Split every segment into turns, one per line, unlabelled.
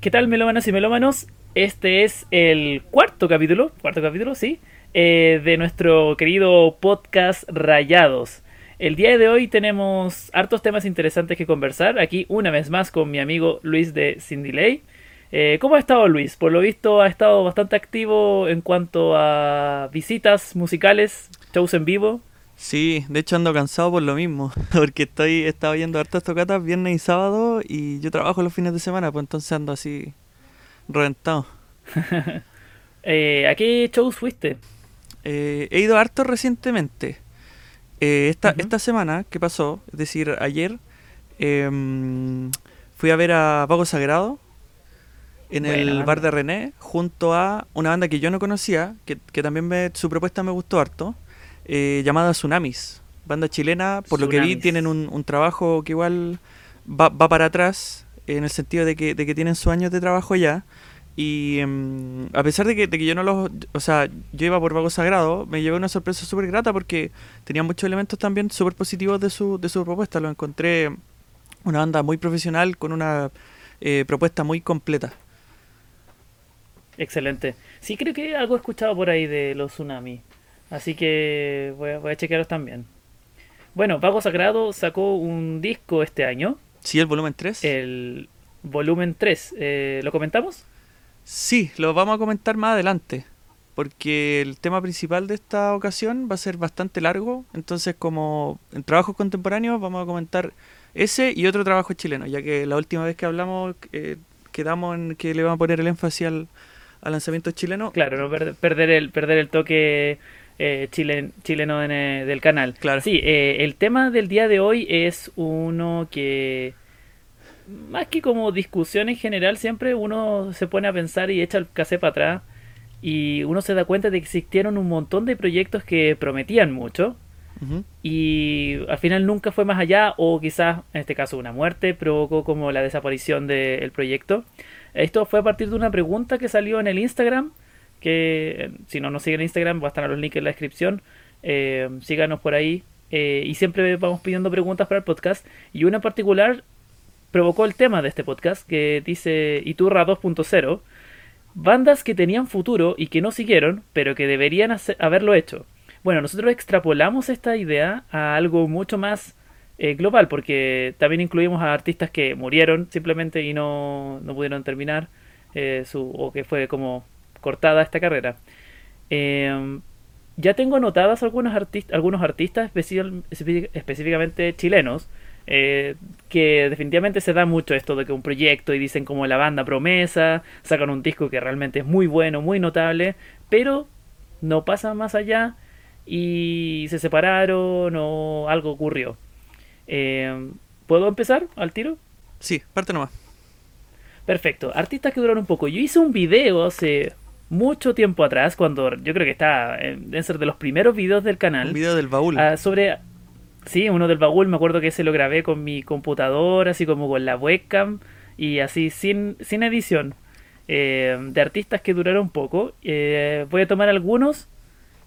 ¿Qué tal, melómanos y melómanos? Este es el cuarto capítulo, cuarto capítulo, sí, eh, de nuestro querido podcast Rayados. El día de hoy tenemos hartos temas interesantes que conversar. Aquí, una vez más, con mi amigo Luis de Sin Delay. Eh, ¿Cómo ha estado Luis? Por lo visto, ha estado bastante activo en cuanto a visitas musicales, shows en vivo.
Sí, de hecho ando cansado por lo mismo, porque estoy he estado yendo hartas tocatas viernes y sábado y yo trabajo los fines de semana, pues entonces ando así reventado.
eh, ¿A qué shows fuiste?
Eh, he ido harto recientemente. Eh, esta, esta semana que pasó, es decir, ayer, em, fui a ver a Pago Sagrado en el bar de René, junto a una banda que yo no conocía, que, que también me, su propuesta me gustó harto eh, llamada Tsunamis. Banda chilena, por lo que vi, tienen un, trabajo que igual va, para atrás, en el sentido de que, de que tienen sus años de trabajo ya. Y em, a pesar de que, de que, yo no los. O sea, yo iba por Vago Sagrado, me llevé una sorpresa súper grata porque tenía muchos elementos también súper positivos de su, de su propuesta. Lo encontré una banda muy profesional con una eh, propuesta muy completa.
Excelente. Sí, creo que algo he escuchado por ahí de los tsunamis. Así que voy a, voy a chequearlos también. Bueno, Vago Sagrado sacó un disco este año.
Sí, el volumen 3.
El volumen 3. Eh, ¿Lo comentamos?
Sí, lo vamos a comentar más adelante. Porque el tema principal de esta ocasión va a ser bastante largo. Entonces, como en trabajos contemporáneos, vamos a comentar ese y otro trabajo chileno. Ya que la última vez que hablamos, eh, quedamos en que le vamos a poner el énfasis al, lanzamiento chileno.
Claro, no perder, el, perder el toque eh, chileno eh, del canal.
Claro.
Sí, eh, el tema del día de hoy es uno que, más que como discusión en general, siempre uno se pone a pensar y echa el cassette para atrás y uno se da cuenta de que existieron un montón de proyectos que prometían mucho y al final nunca fue más allá o quizás en este caso una muerte provocó como la desaparición del proyecto. Esto fue a partir de una pregunta que salió en el Instagram que eh, si no nos siguen en Instagram, va a estar los links en la descripción. Eh, síganos por ahí. Eh, y siempre vamos pidiendo preguntas para el podcast. Y una en particular provocó el tema de este podcast, que dice Iturra 2.0. Bandas que tenían futuro y que no siguieron, pero que deberían haberlo hecho. Bueno, nosotros extrapolamos esta idea a algo mucho más global, porque también incluimos a artistas que murieron simplemente y no, no pudieron terminar, su, o que fue como cortada esta carrera. Em, ya tengo anotadas algunos, artistas algunos artistas específicamente chilenos eh, que definitivamente se da mucho esto de que un proyecto y dicen como la banda promesa, sacan un disco que realmente es muy bueno, muy notable, pero no pasa más allá y se separaron o algo ocurrió. Em, ¿Puedo empezar al tiro?
Sí, parte nomás.
Perfecto. Artistas que duraron un poco. Yo hice un video hace mucho tiempo atrás, cuando yo creo que está, deben ser de los primeros videos del canal.
Un video del baúl.
Ah, sobre, sí, uno del baúl, me acuerdo que ese lo grabé con mi computadora, así como con la webcam y así sin, sin edición. Eh, de artistas que duraron poco. Eh, voy a tomar algunos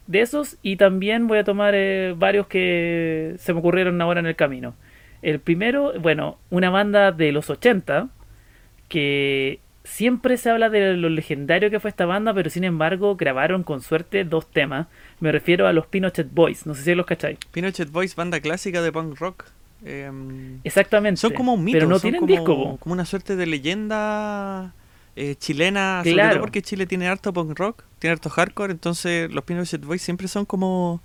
de esos y también voy a tomar eh, varios que se me ocurrieron ahora en el camino. El primero, bueno, una banda de los 80 que siempre se habla de lo legendario que fue esta banda, pero sin embargo grabaron con suerte dos temas. Me refiero a los Pinochet Boys, no sé si los cacháis.
Pinochet Boys, banda clásica de punk rock. Em,
Exactamente.
Son como un mito,
pero no
tienen
como, disco.
Como una suerte de leyenda eh, chilena, claro. sobre todo porque Chile tiene harto punk rock, tiene harto hardcore, entonces los Pinochet Boys siempre son como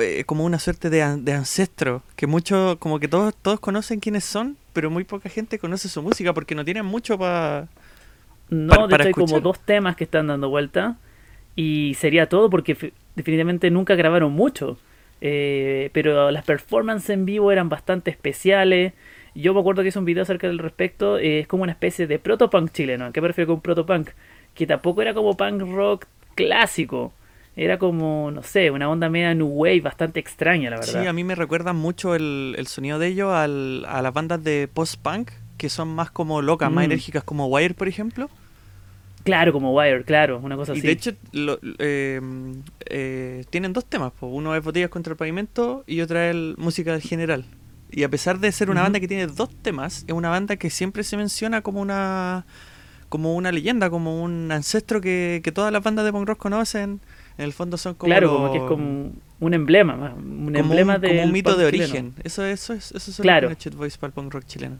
eh, como una suerte de, de ancestro, que muchos, como que todos, todos conocen quiénes son, pero muy poca gente conoce su música porque no tienen mucho para
no, de hecho hay como dos temas que están dando vuelta y sería todo porque definitivamente nunca grabaron mucho. Eh, pero las performances en vivo eran bastante especiales. Yo me acuerdo que hice un video acerca del respecto. Eh, es como una especie de protopunk chileno. ¿A qué me refiero con protopunk? Que tampoco era como punk rock clásico. Era como, no sé, una onda media new wave bastante extraña, la verdad.
Sí, a mí me recuerda mucho el, sonido de ellos al, a las bandas de post-punk, que son más como locas, más mm. enérgicas, como Wire, por ejemplo.
Claro, como Wire, claro, una cosa
así.
Y
de hecho, eh, eh, tienen dos temas, uno es Botellas contra el Pavimento y otra es Música General. Y a pesar de ser una banda que tiene dos temas, es una banda que siempre se menciona como una como una leyenda, como un ancestro que, que todas las bandas de punk rock conocen. En el fondo son como.
Claro,
los-
como que es como un emblema, un
como
emblema
un,
de.
como un mito de origen. Eso, eso es, eso es lo
Claro.
Chet Boys para el punk rock chileno.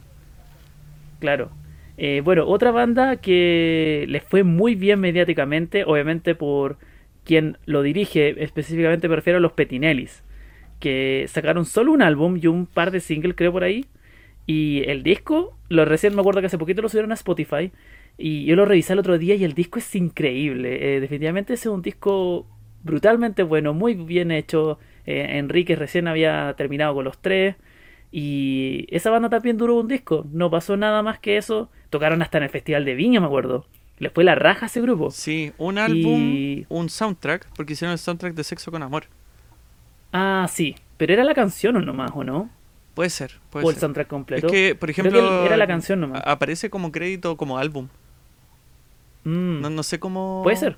Claro. Eh, bueno, otra banda que les fue muy bien mediáticamente, obviamente por quien lo dirige, específicamente me refiero a los Petinellis, que sacaron solo un álbum y un par de singles, creo, por ahí. Y el disco, lo recién me acuerdo que hace poquito lo subieron a Spotify. Y yo lo revisé el otro día y el disco es increíble. Eh, definitivamente es un disco brutalmente bueno, muy bien hecho. Eh, Enrique recién había terminado con los tres. Y esa banda también duró un disco. No pasó nada más que eso. Tocaron hasta en el Festival de Viña, me acuerdo. Les fue la raja a ese grupo.
Sí, un álbum,
Y-
un soundtrack, porque hicieron el soundtrack de Sexo con Amor.
Ah, sí. Pero era la canción o nomás, ¿o no?
Puede ser, puede
o el
ser.
soundtrack
Es
completo.
que, por
que
ejemplo,
era la canción nomás.
aparece como crédito como álbum.
Mm,
No, no sé cómo.
Puede ser.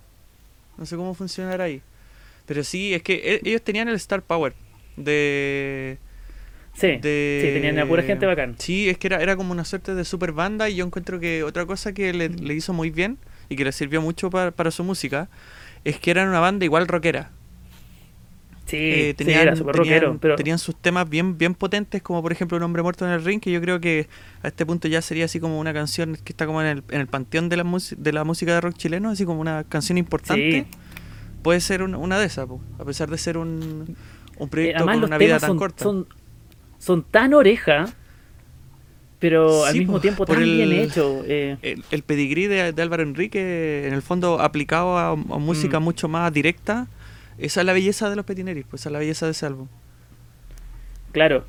No sé cómo funcionará ahí. Pero sí, es que e- ellos tenían el Star Power de.
Sí,
de-
sí, tenían a pura gente bacán.
Sí, es que era, era como una suerte de super banda y yo encuentro que otra cosa que le, le hizo muy bien y que le sirvió mucho para, para su música es que eran una banda igual rockera.
Sí,
Eh,
sí,
tenían,
era
tenían-
rockero. Pero
tenían sus temas bien, bien potentes, como por ejemplo Un hombre muerto en el ring, que yo creo que a este punto ya sería así como una canción que está como en el, en el panteón de la, de la música de rock chileno, así como una canción importante.
Sí.
Puede ser un- una de esas, po, a pesar de ser un, un
eh,
proyecto
además
con una vida tan
son,
corta.
son, son tan oreja, pero al mismo
po,
tiempo tan
el-
bien hecho. eh.
el, el pedigrí de, de Álvaro Enrique, en el fondo aplicado a, a música
Mm.
mucho más directa, esa es la belleza de los Petineris, pues esa es la belleza de ese álbum.
Claro,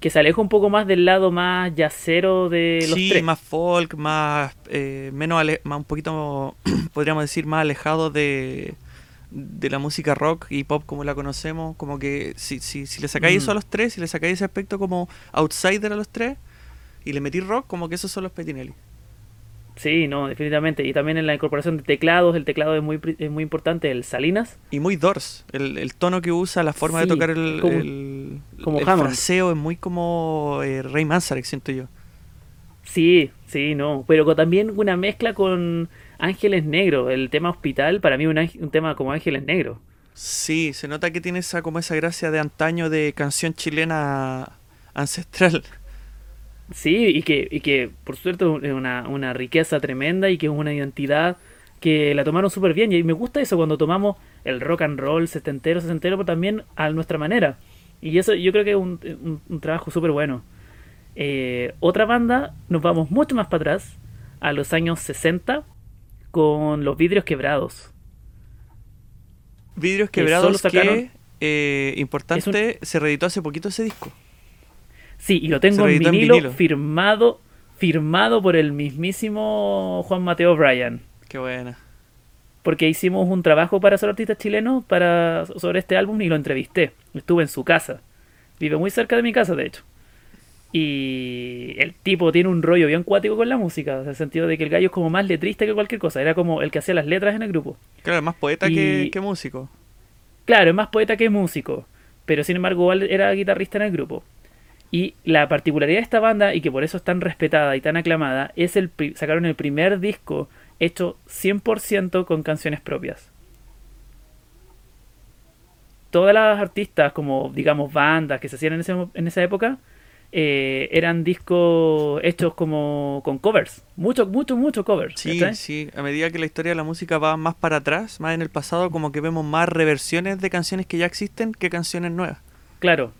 que se aleja un poco más del lado más yacero de los
sí,
tres.
más folk, más, eh, menos ale- más un poquito, podríamos decir, más alejado de, de la música rock y pop como la conocemos. Como que si, si, si le sacáis
Mm.
eso a los tres, si le sacáis ese aspecto como outsider a los tres y le metís rock, como que esos son los Petinelli.
Sí, no, definitivamente. Y también en la incorporación de teclados, el teclado es muy, es muy importante, el Salinas.
Y muy Doors, el, el tono que usa, la forma
Sí,
de tocar el,
como-
el,
como
el
Hammond.
fraseo es muy como eh, Ray Manzarek, siento yo.
Sí, sí, no. Pero con también una mezcla con Ángeles Negros. El tema hospital, para mí un, un tema como Ángeles Negros.
Sí, se nota que tiene esa como esa gracia de antaño de canción chilena ancestral.
Sí, y que, y que por suerte es una, una riqueza tremenda y que es una identidad que la tomaron súper bien. Y me gusta eso cuando tomamos el rock and roll setentero, sesentero, pero también a nuestra manera. Y eso yo creo que es un, un- un trabajo súper bueno. Eh, otra banda, nos vamos mucho más para atrás, a los años 60, con los vidrios quebrados.
Vidrios
Que
quebrados
solo sacaron-
que, eh, importante, se reeditó hace poquito ese disco.
Sí, y lo tengo en vinilo, firmado firmado por el mismísimo Juan Mateo Bryan.
Qué buena.
porque hicimos un trabajo para ser artistas chilenos para, sobre este álbum y lo entrevisté. Estuve en su casa. Vive muy cerca de mi casa, de hecho. Y el tipo tiene un rollo bien cuático con la música, en el sentido de que el gallo es como más letrista que cualquier cosa. Era como el que hacía las letras en el grupo.
Claro, más poeta
Y-
que, que músico.
Claro, es más poeta que músico, pero sin embargo igual era guitarrista en el grupo. Y la particularidad de esta banda, y que por eso es tan respetada y tan aclamada, es el sacaron el primer disco hecho 100% con canciones propias. Todas las artistas, como digamos bandas que se hacían en, ese en esa época, eh, eran discos hechos como con covers. Mucho, mucho, mucho covers.
Sí,
¿cachai?
sí. A medida que la historia de la música va más para atrás, más en el pasado, como que vemos más reversiones de canciones que ya existen que canciones nuevas.
Claro.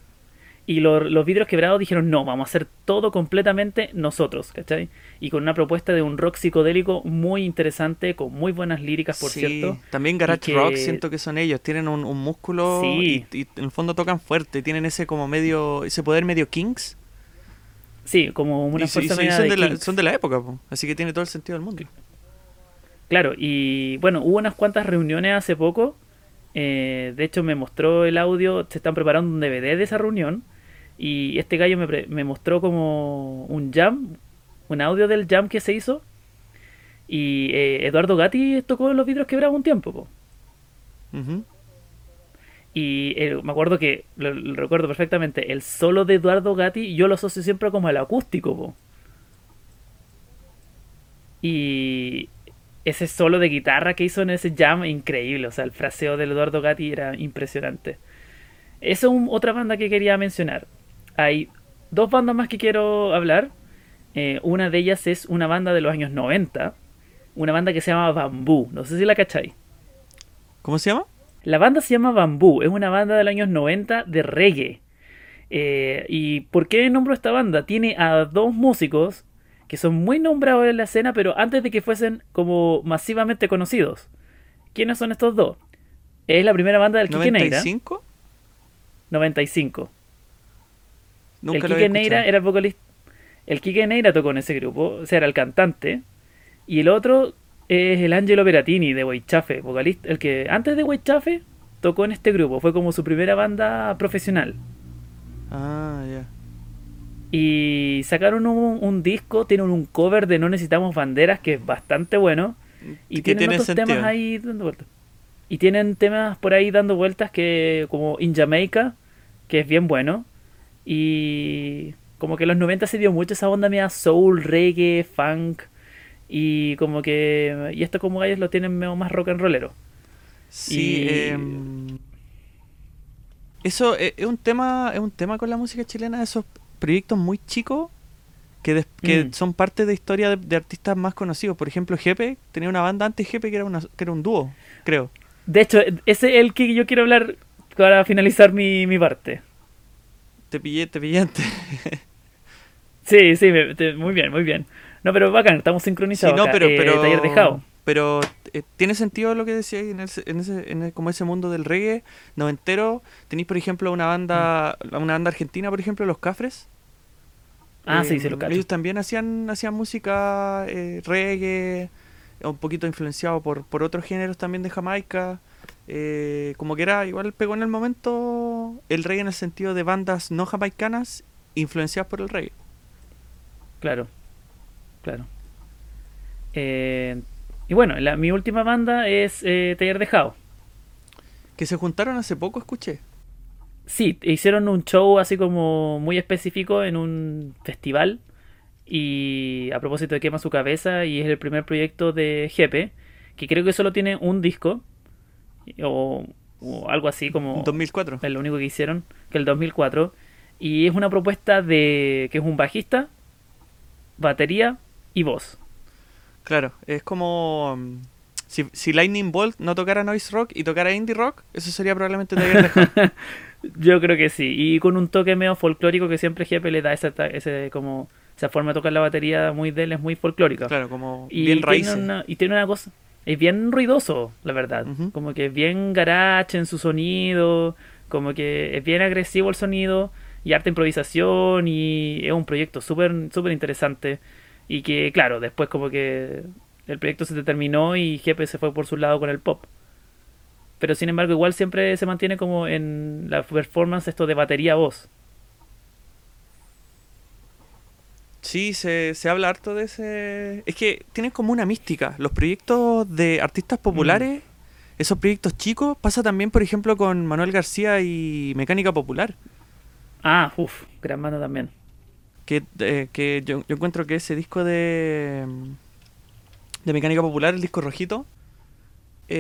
Y lo- los vidrios quebrados dijeron, no, vamos a hacer todo completamente nosotros, ¿cachai? Y con una propuesta de un rock psicodélico muy interesante, con muy buenas líricas, por
sí,
cierto.
también Garage
que-
Rock siento que son ellos, tienen un, un músculo
Sí.
y, y en el fondo tocan fuerte, tienen ese como medio, ese poder medio Kings.
Sí, como una
y, so- y
fuerza
y son,
de
la,
Kinks.
son de la época, po, así que tiene todo el sentido del mundo.
Claro, y bueno, hubo unas cuantas reuniones hace poco. eh, de hecho, me mostró el audio, se están preparando un DVD de esa reunión. Y este gallo me, pre- me mostró como un jam, un audio del jam que se hizo. Y eh, Eduardo Gatti tocó en los vidrios quebrados un tiempo, po. Y eh, me acuerdo que, lo, recuerdo perfectamente, el solo de Eduardo Gatti yo lo asocio siempre como el acústico, po. Y ese solo de guitarra que hizo en ese jam, increíble. O sea, el fraseo del Eduardo Gatti era impresionante. Esa es otra banda que quería mencionar. Hay dos bandas más que quiero hablar. Eh, una de ellas es una banda de los años 90. Una banda que se llama Bambú. No sé si la cacháis.
¿Cómo se llama?
La banda se llama Bambú. Es una banda de los años 90 de reggae. Eh, ¿Y por qué nombro esta banda? Tiene a dos músicos que son muy nombrados en la escena, pero antes de que fuesen como masivamente conocidos. ¿Quiénes son estos dos? Es la primera banda del Quique Neira. ¿95? 95. Nunca el Quique Neira era el vocalista. El Quique Neira tocó en ese grupo, o sea, era el cantante. Y el otro es el Angelo Peratini de Weichafe, vocalista. El que antes de Weichafe tocó en este grupo, fue como su primera banda profesional.
Ah, ya.
Y sacaron un, disco, tienen un cover de No Necesitamos Banderas que es bastante bueno. Y tienen otros temas ahí dando vueltas. Y tienen temas por ahí dando vueltas que como In Jamaica, que es bien bueno. Y como que en los 90 se dio mucho esa onda media soul, reggae, funk. Y como que. Y esto como ellos lo tienen más rock and rollero.
Sí, em, eso es, un tema, es un tema con la música chilena, esos proyectos muy chicos que, que mm. son parte de historia de, artistas más conocidos. Por ejemplo, Jepe tenía una banda antes Jepe que era, una, que era un dúo, creo.
De hecho, ese es el que yo quiero hablar para finalizar mi, mi parte.
Te pillé, te pillé antes.
sí, sí, muy bien, muy bien. No, pero bacán, estamos sincronizados. Sí, no, pero, eh, taller dejado.
Pero eh, tiene sentido lo que decía en, ese, en, ese, en como ese mundo del reggae noventero. Tenéis, por ejemplo, una banda mm. una banda argentina, por ejemplo, Los Cafres.
Ah, sí, se lo
Ellos también hacían, hacían música eh, reggae, un poquito influenciado por, por otros géneros también de Jamaica. Eh, como que era, igual pegó en el momento el reggae en el sentido de bandas no jamaicanas influenciadas por el reggae.
Claro, claro. Eh, y bueno, la, mi última banda es eh, Taller de Jao.
Que se juntaron hace poco, escuché.
Sí, hicieron un show así como muy específico en un festival. Y a propósito de Quema su cabeza, y es el primer proyecto de Jepe, que creo que solo tiene un disco, o, algo así como...
2004.
Es lo único que hicieron, que el 2004. Y es una propuesta de que es un bajista, batería y voz.
Claro, es como... Um, si, si, Lightning Bolt no tocara noise rock y tocara indie rock, eso sería probablemente
Yo creo que sí. Y con un toque medio folclórico que siempre Jefe le da ese, ese como esa forma de tocar la batería muy de él es muy folclórica.
Claro, como bien raíz.
Y tiene una cosa, es bien ruidoso, la verdad. Como que es bien garage en su sonido, como que es bien agresivo el sonido y arte improvisación y es un proyecto súper súper interesante y que claro, después como que el proyecto se terminó y Jefe se fue por su lado con el pop. Pero sin embargo igual siempre se mantiene como en la performance esto de batería voz.
Sí, se, se habla harto de ese... Es que tienen como una mística. Los proyectos de artistas populares, mm. esos proyectos chicos, pasa también, por ejemplo, con Manuel García y Mecánica Popular.
Ah, uff, gran mano también.
Que, eh, que yo, yo, encuentro que ese disco de, de Mecánica Popular, el disco rojito,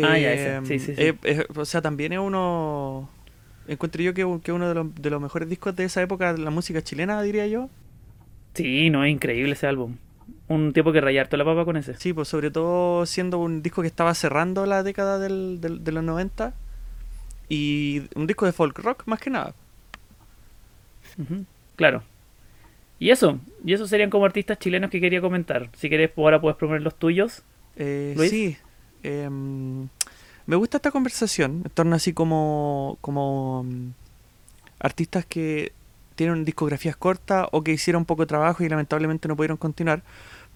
ah, ya, ese. Sí, sí, sí.
Eh, o sea, también es uno... Encuentro yo que, que uno de los, de los mejores discos de esa época, la música chilena, diría yo.
Sí, no, es increíble ese álbum. Un tiempo que rayarte la papa con ese.
Sí, pues sobre todo siendo un disco que estaba cerrando la década del, de los 90 y un disco de folk rock más que nada.
Claro. Y eso, y eso serían como artistas chilenos que quería comentar. Si querés, ahora puedes proponer los tuyos.
Eh, sí. Em, me gusta esta conversación en torno así como, como mm, artistas que tienen discografías cortas o que hicieron poco trabajo y lamentablemente no pudieron continuar,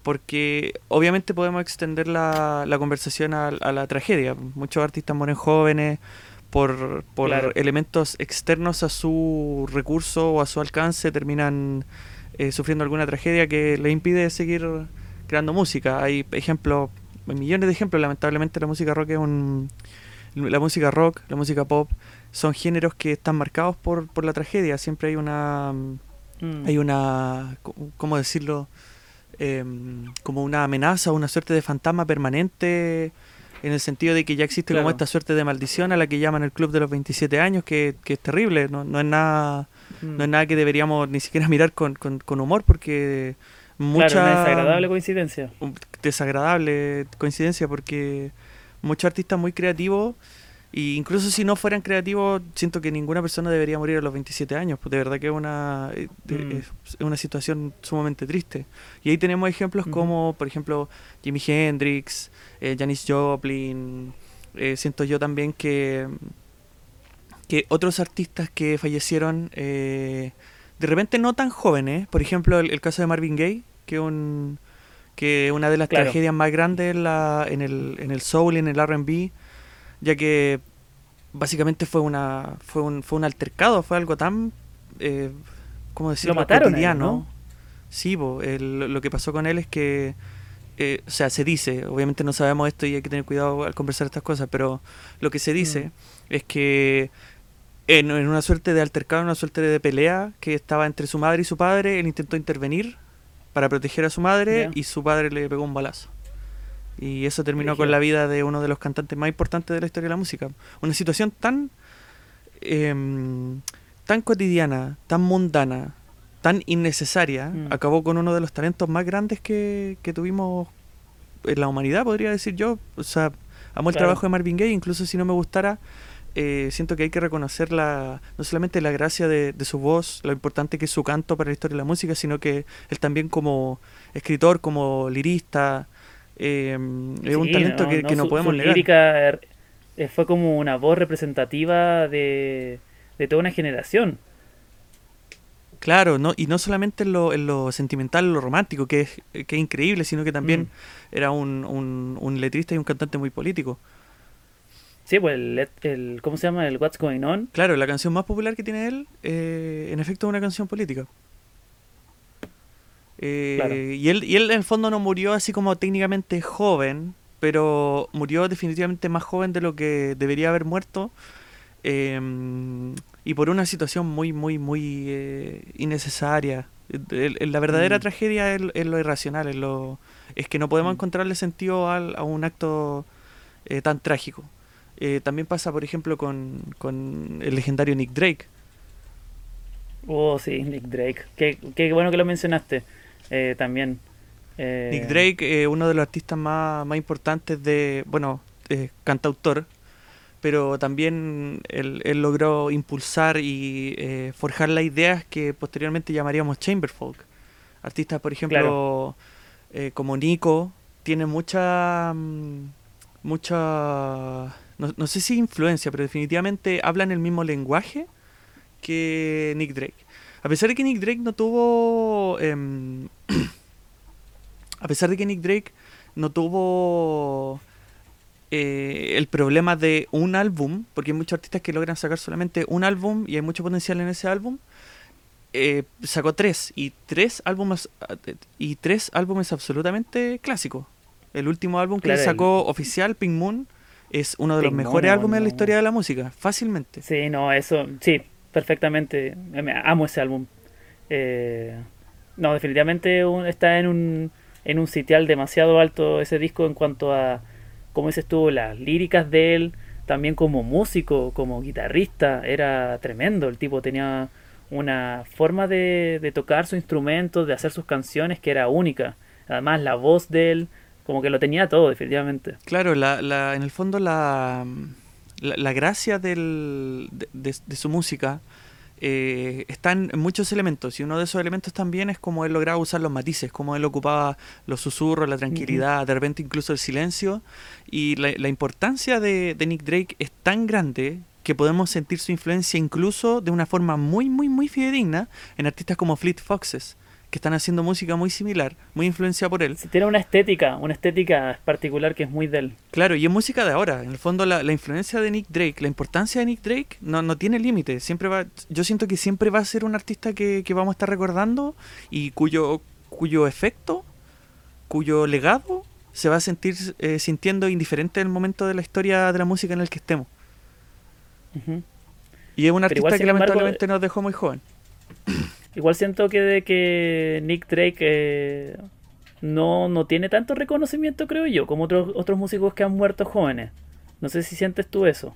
porque obviamente podemos extender la, la conversación a, la tragedia. Muchos artistas mueren jóvenes por, por elementos externos a su recurso o a su alcance, terminan eh, sufriendo alguna tragedia que le impide seguir creando música. Hay ejemplos, millones de ejemplos, lamentablemente la música rock es un... La música rock, la música pop, son géneros que están marcados por, por la tragedia. Siempre hay una. Mm. Hay una. ¿Cómo decirlo? em, como una amenaza, una suerte de fantasma permanente, en el sentido de que ya existe como esta suerte de maldición a la que llaman el club de los 27 años, que, es terrible, no, no es nada no es nada que deberíamos ni siquiera mirar con, con, humor, porque
mucha... Claro, desagradable coincidencia.
Desagradable coincidencia, porque muchos artistas muy creativos y incluso si no fueran creativos, siento que ninguna persona debería morir a los 27 años. Pues de verdad que es una, eh, mm. es una situación sumamente triste. Y ahí tenemos ejemplos como, por ejemplo, Jimi Hendrix, eh, Janis Joplin. Eh, siento yo también que, que otros artistas que fallecieron de repente no tan jóvenes, por ejemplo, el, caso de Marvin Gaye, que un que una de las tragedias más grandes en, la, en, el, en el soul y en el RB ya que básicamente fue una fue un, fue un altercado, fue algo tan, eh, ¿cómo decirlo?
Lo mataron cotidiano.
Sí, lo que pasó con él es que, eh, o sea, se dice, obviamente no sabemos esto y hay que tener cuidado al conversar estas cosas, pero lo que se dice mm. es que en, una suerte de altercado, en una suerte de pelea que estaba entre su madre y su padre, él intentó intervenir para proteger a su madre y su padre le pegó un balazo. Y eso terminó con la vida de uno de los cantantes más importantes de la historia de la música. Una situación tan, em, tan cotidiana, tan mundana, tan innecesaria, mm. acabó con uno de los talentos más grandes que, que, tuvimos en la humanidad, podría decir yo. O sea, amo el trabajo de Marvin Gaye, incluso si no me gustara, eh, siento que hay que reconocer la, no solamente la gracia de, de, su voz, lo importante que es su canto para la historia de la música, sino que él también como escritor, como lirista, eh, es un talento que, no podemos su
Lírica eh, fue como una voz representativa de, toda una generación.
Claro, no, y no solamente en lo, en lo sentimental, en lo romántico, que es, que es increíble, sino que también mm. era un, un, un, letrista y un cantante muy político.
Sí, pues el, el, ¿cómo se llama? El What's Going On.
Claro, la canción más popular que tiene él, eh, en efecto, es una canción política. Eh, y, él, y él en el fondo no murió así como técnicamente joven, pero murió definitivamente más joven de lo que debería haber muerto. Em, y por una situación muy, muy, muy eh, innecesaria. la verdadera mm. tragedia es, lo irracional, es, lo, es que no podemos mm. encontrarle sentido a un acto eh, tan trágico. También pasa, por ejemplo, con, con el legendario Nick Drake.
Oh, sí, Nick Drake. Qué, qué bueno que lo mencionaste. Eh, también.
Eh, Nick Drake, eh, uno de los artistas más, más importantes de, bueno, cantautor, pero también él, logró impulsar y forjar las ideas que posteriormente llamaríamos chamber folk. Artistas, por ejemplo, como Nico, tiene mucha, mm, mucha, no, no, sé si influencia, pero definitivamente hablan el mismo lenguaje que Nick Drake. A pesar de que Nick Drake no tuvo. Em, a pesar de que Nick Drake no tuvo. Eh, el problema de un álbum, porque hay muchos artistas que logran sacar solamente un álbum y hay mucho potencial en ese álbum. Eh, sacó tres y tres álbumes y tres álbumes absolutamente clásicos. El último álbum que sacó oficial, Pink Moon, es uno de los mejores álbumes de la historia de la música, fácilmente.
Sí, no, eso, sí, perfectamente. Amo ese álbum. Eh, no, definitivamente está en un, en un sitial demasiado alto ese disco en cuanto a, como dices tú, las líricas de él, también como músico, como guitarrista, era tremendo. El tipo tenía una forma de, de tocar su instrumento, de hacer sus canciones que era única. Además, la voz de él, como que lo tenía todo, definitivamente.
Claro, la, la, en el fondo la la, gracia del, de, su música eh, está en muchos elementos y uno de esos elementos también es como él lograba usar los matices, como él ocupaba los susurros, la tranquilidad, de repente incluso el silencio y la, la importancia de, de, Nick Drake es tan grande que podemos sentir su influencia incluso de una forma muy muy muy fidedigna en artistas como Fleet Foxes que están haciendo música muy similar, muy influenciada por él.
tiene una estética, una estética particular que es muy de él.
Claro, y es música de ahora. En el fondo, la, influencia de Nick Drake, la importancia de Nick Drake no, no tiene límite. Siempre va, yo siento que siempre va a ser un artista que, vamos a estar recordando y cuyo, cuyo efecto, cuyo legado se va a sentir eh, sintiendo indiferente en el momento de la historia de la música en el que estemos. Y es un artista que lamentablemente nos dejó muy joven.
Igual siento que de que Nick Drake, eh, no, no tiene tanto reconocimiento, creo yo, como otros, otros músicos que han muerto jóvenes. No sé si sientes tú eso.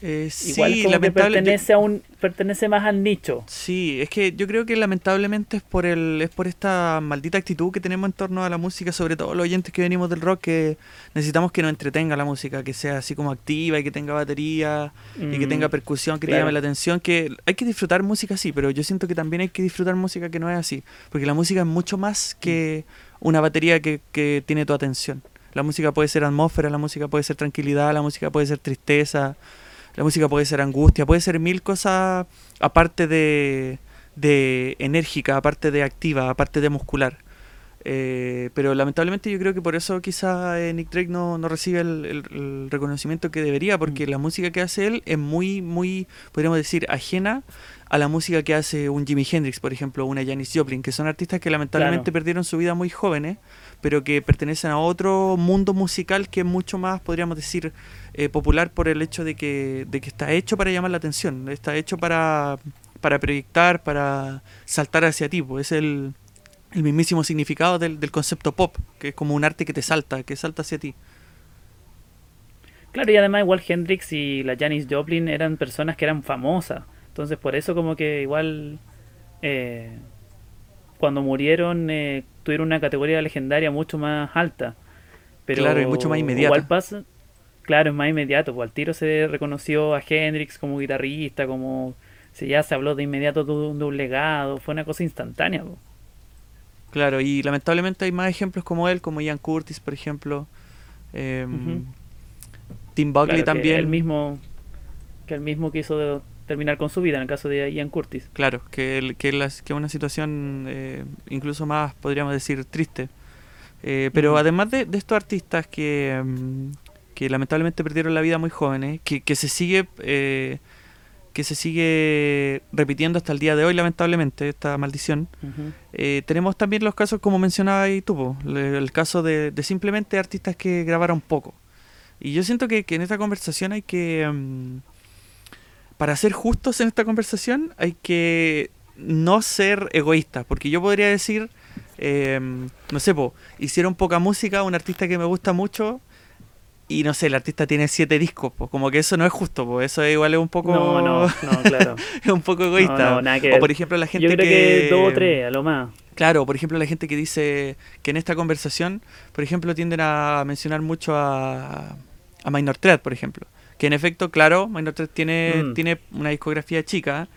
Eh, Igual sí,
pertenece, a un, pertenece más al nicho.
Sí, es que yo creo que lamentablemente es por el es por esta maldita actitud que tenemos en torno a la música, sobre todo los oyentes que venimos del rock, que necesitamos que nos entretenga la música, que sea así como activa y que tenga batería y que tenga mm, percusión, que te llame la atención, que hay que disfrutar música sí, pero yo siento que también hay que disfrutar música que no es así, porque la música es mucho más que una batería que, que tiene tu atención. La música puede ser atmósfera, la música puede ser tranquilidad, la música puede ser tristeza la música puede ser angustia, puede ser mil cosas aparte de, de enérgica, aparte de activa, aparte de muscular. Eh, pero lamentablemente yo creo que por eso quizá eh, Nick Drake no, no recibe el, reconocimiento que debería, porque mm. la música que hace él es muy, muy, podríamos decir, ajena a la música que hace un Jimi Hendrix, por ejemplo, o una Janis Joplin, que son artistas que lamentablemente perdieron su vida muy jóvenes, pero que pertenecen a otro mundo musical que es mucho más, podríamos decir, eh, popular por el hecho de que, de que está hecho para llamar la atención, está hecho para, para proyectar, para saltar hacia ti. Pues es el, el mismísimo significado del, del concepto pop, que es como un arte que te salta, que salta hacia ti.
Claro, y además igual Hendrix y la Janis Joplin eran personas que eran famosas. Entonces por eso como que igual eh, cuando murieron eh, tuvieron una categoría legendaria mucho más alta. Pero
claro, y mucho más inmediata.
Igual pasa, Claro, es más inmediato. Pues al tiro se reconoció a Hendrix como guitarrista, como si ya se habló de inmediato de un, legado. Fue una cosa instantánea. Pues.
Claro, y lamentablemente hay más ejemplos como él, como Ian Curtis, por ejemplo. Em, Tim Buckley también.
Que el mismo que el mismo quiso terminar con su vida en el caso de Ian Curtis.
Claro, que el, que, las, que una situación eh, incluso más, podríamos decir, triste. Eh, pero además de, de, estos artistas que, em, que lamentablemente perdieron la vida muy jóvenes, que, que se sigue eh, que se sigue repitiendo hasta el día de hoy, lamentablemente, esta maldición. Eh, tenemos también los casos, como mencionaba ahí tú, el caso de, simplemente artistas que grabaron poco. Y yo siento que, en esta conversación hay que, mm, para ser justos en esta conversación, hay que no ser egoístas, porque yo podría decir, eh, no sé, po, hicieron poca música, un artista que me gusta mucho, y no sé, el artista tiene siete discos, pues como que eso no es justo, pues eso igual es un poco...
No, no, no, claro.
es un poco egoísta. O por ejemplo la gente
Yo creo
que...
dos o tres, a lo más.
Claro, por ejemplo la gente que dice que en esta conversación, por ejemplo, tienden a mencionar mucho a, a Minor Threat, por ejemplo. Que en efecto, claro, Minor Threat tiene, mm. tiene una discografía chica,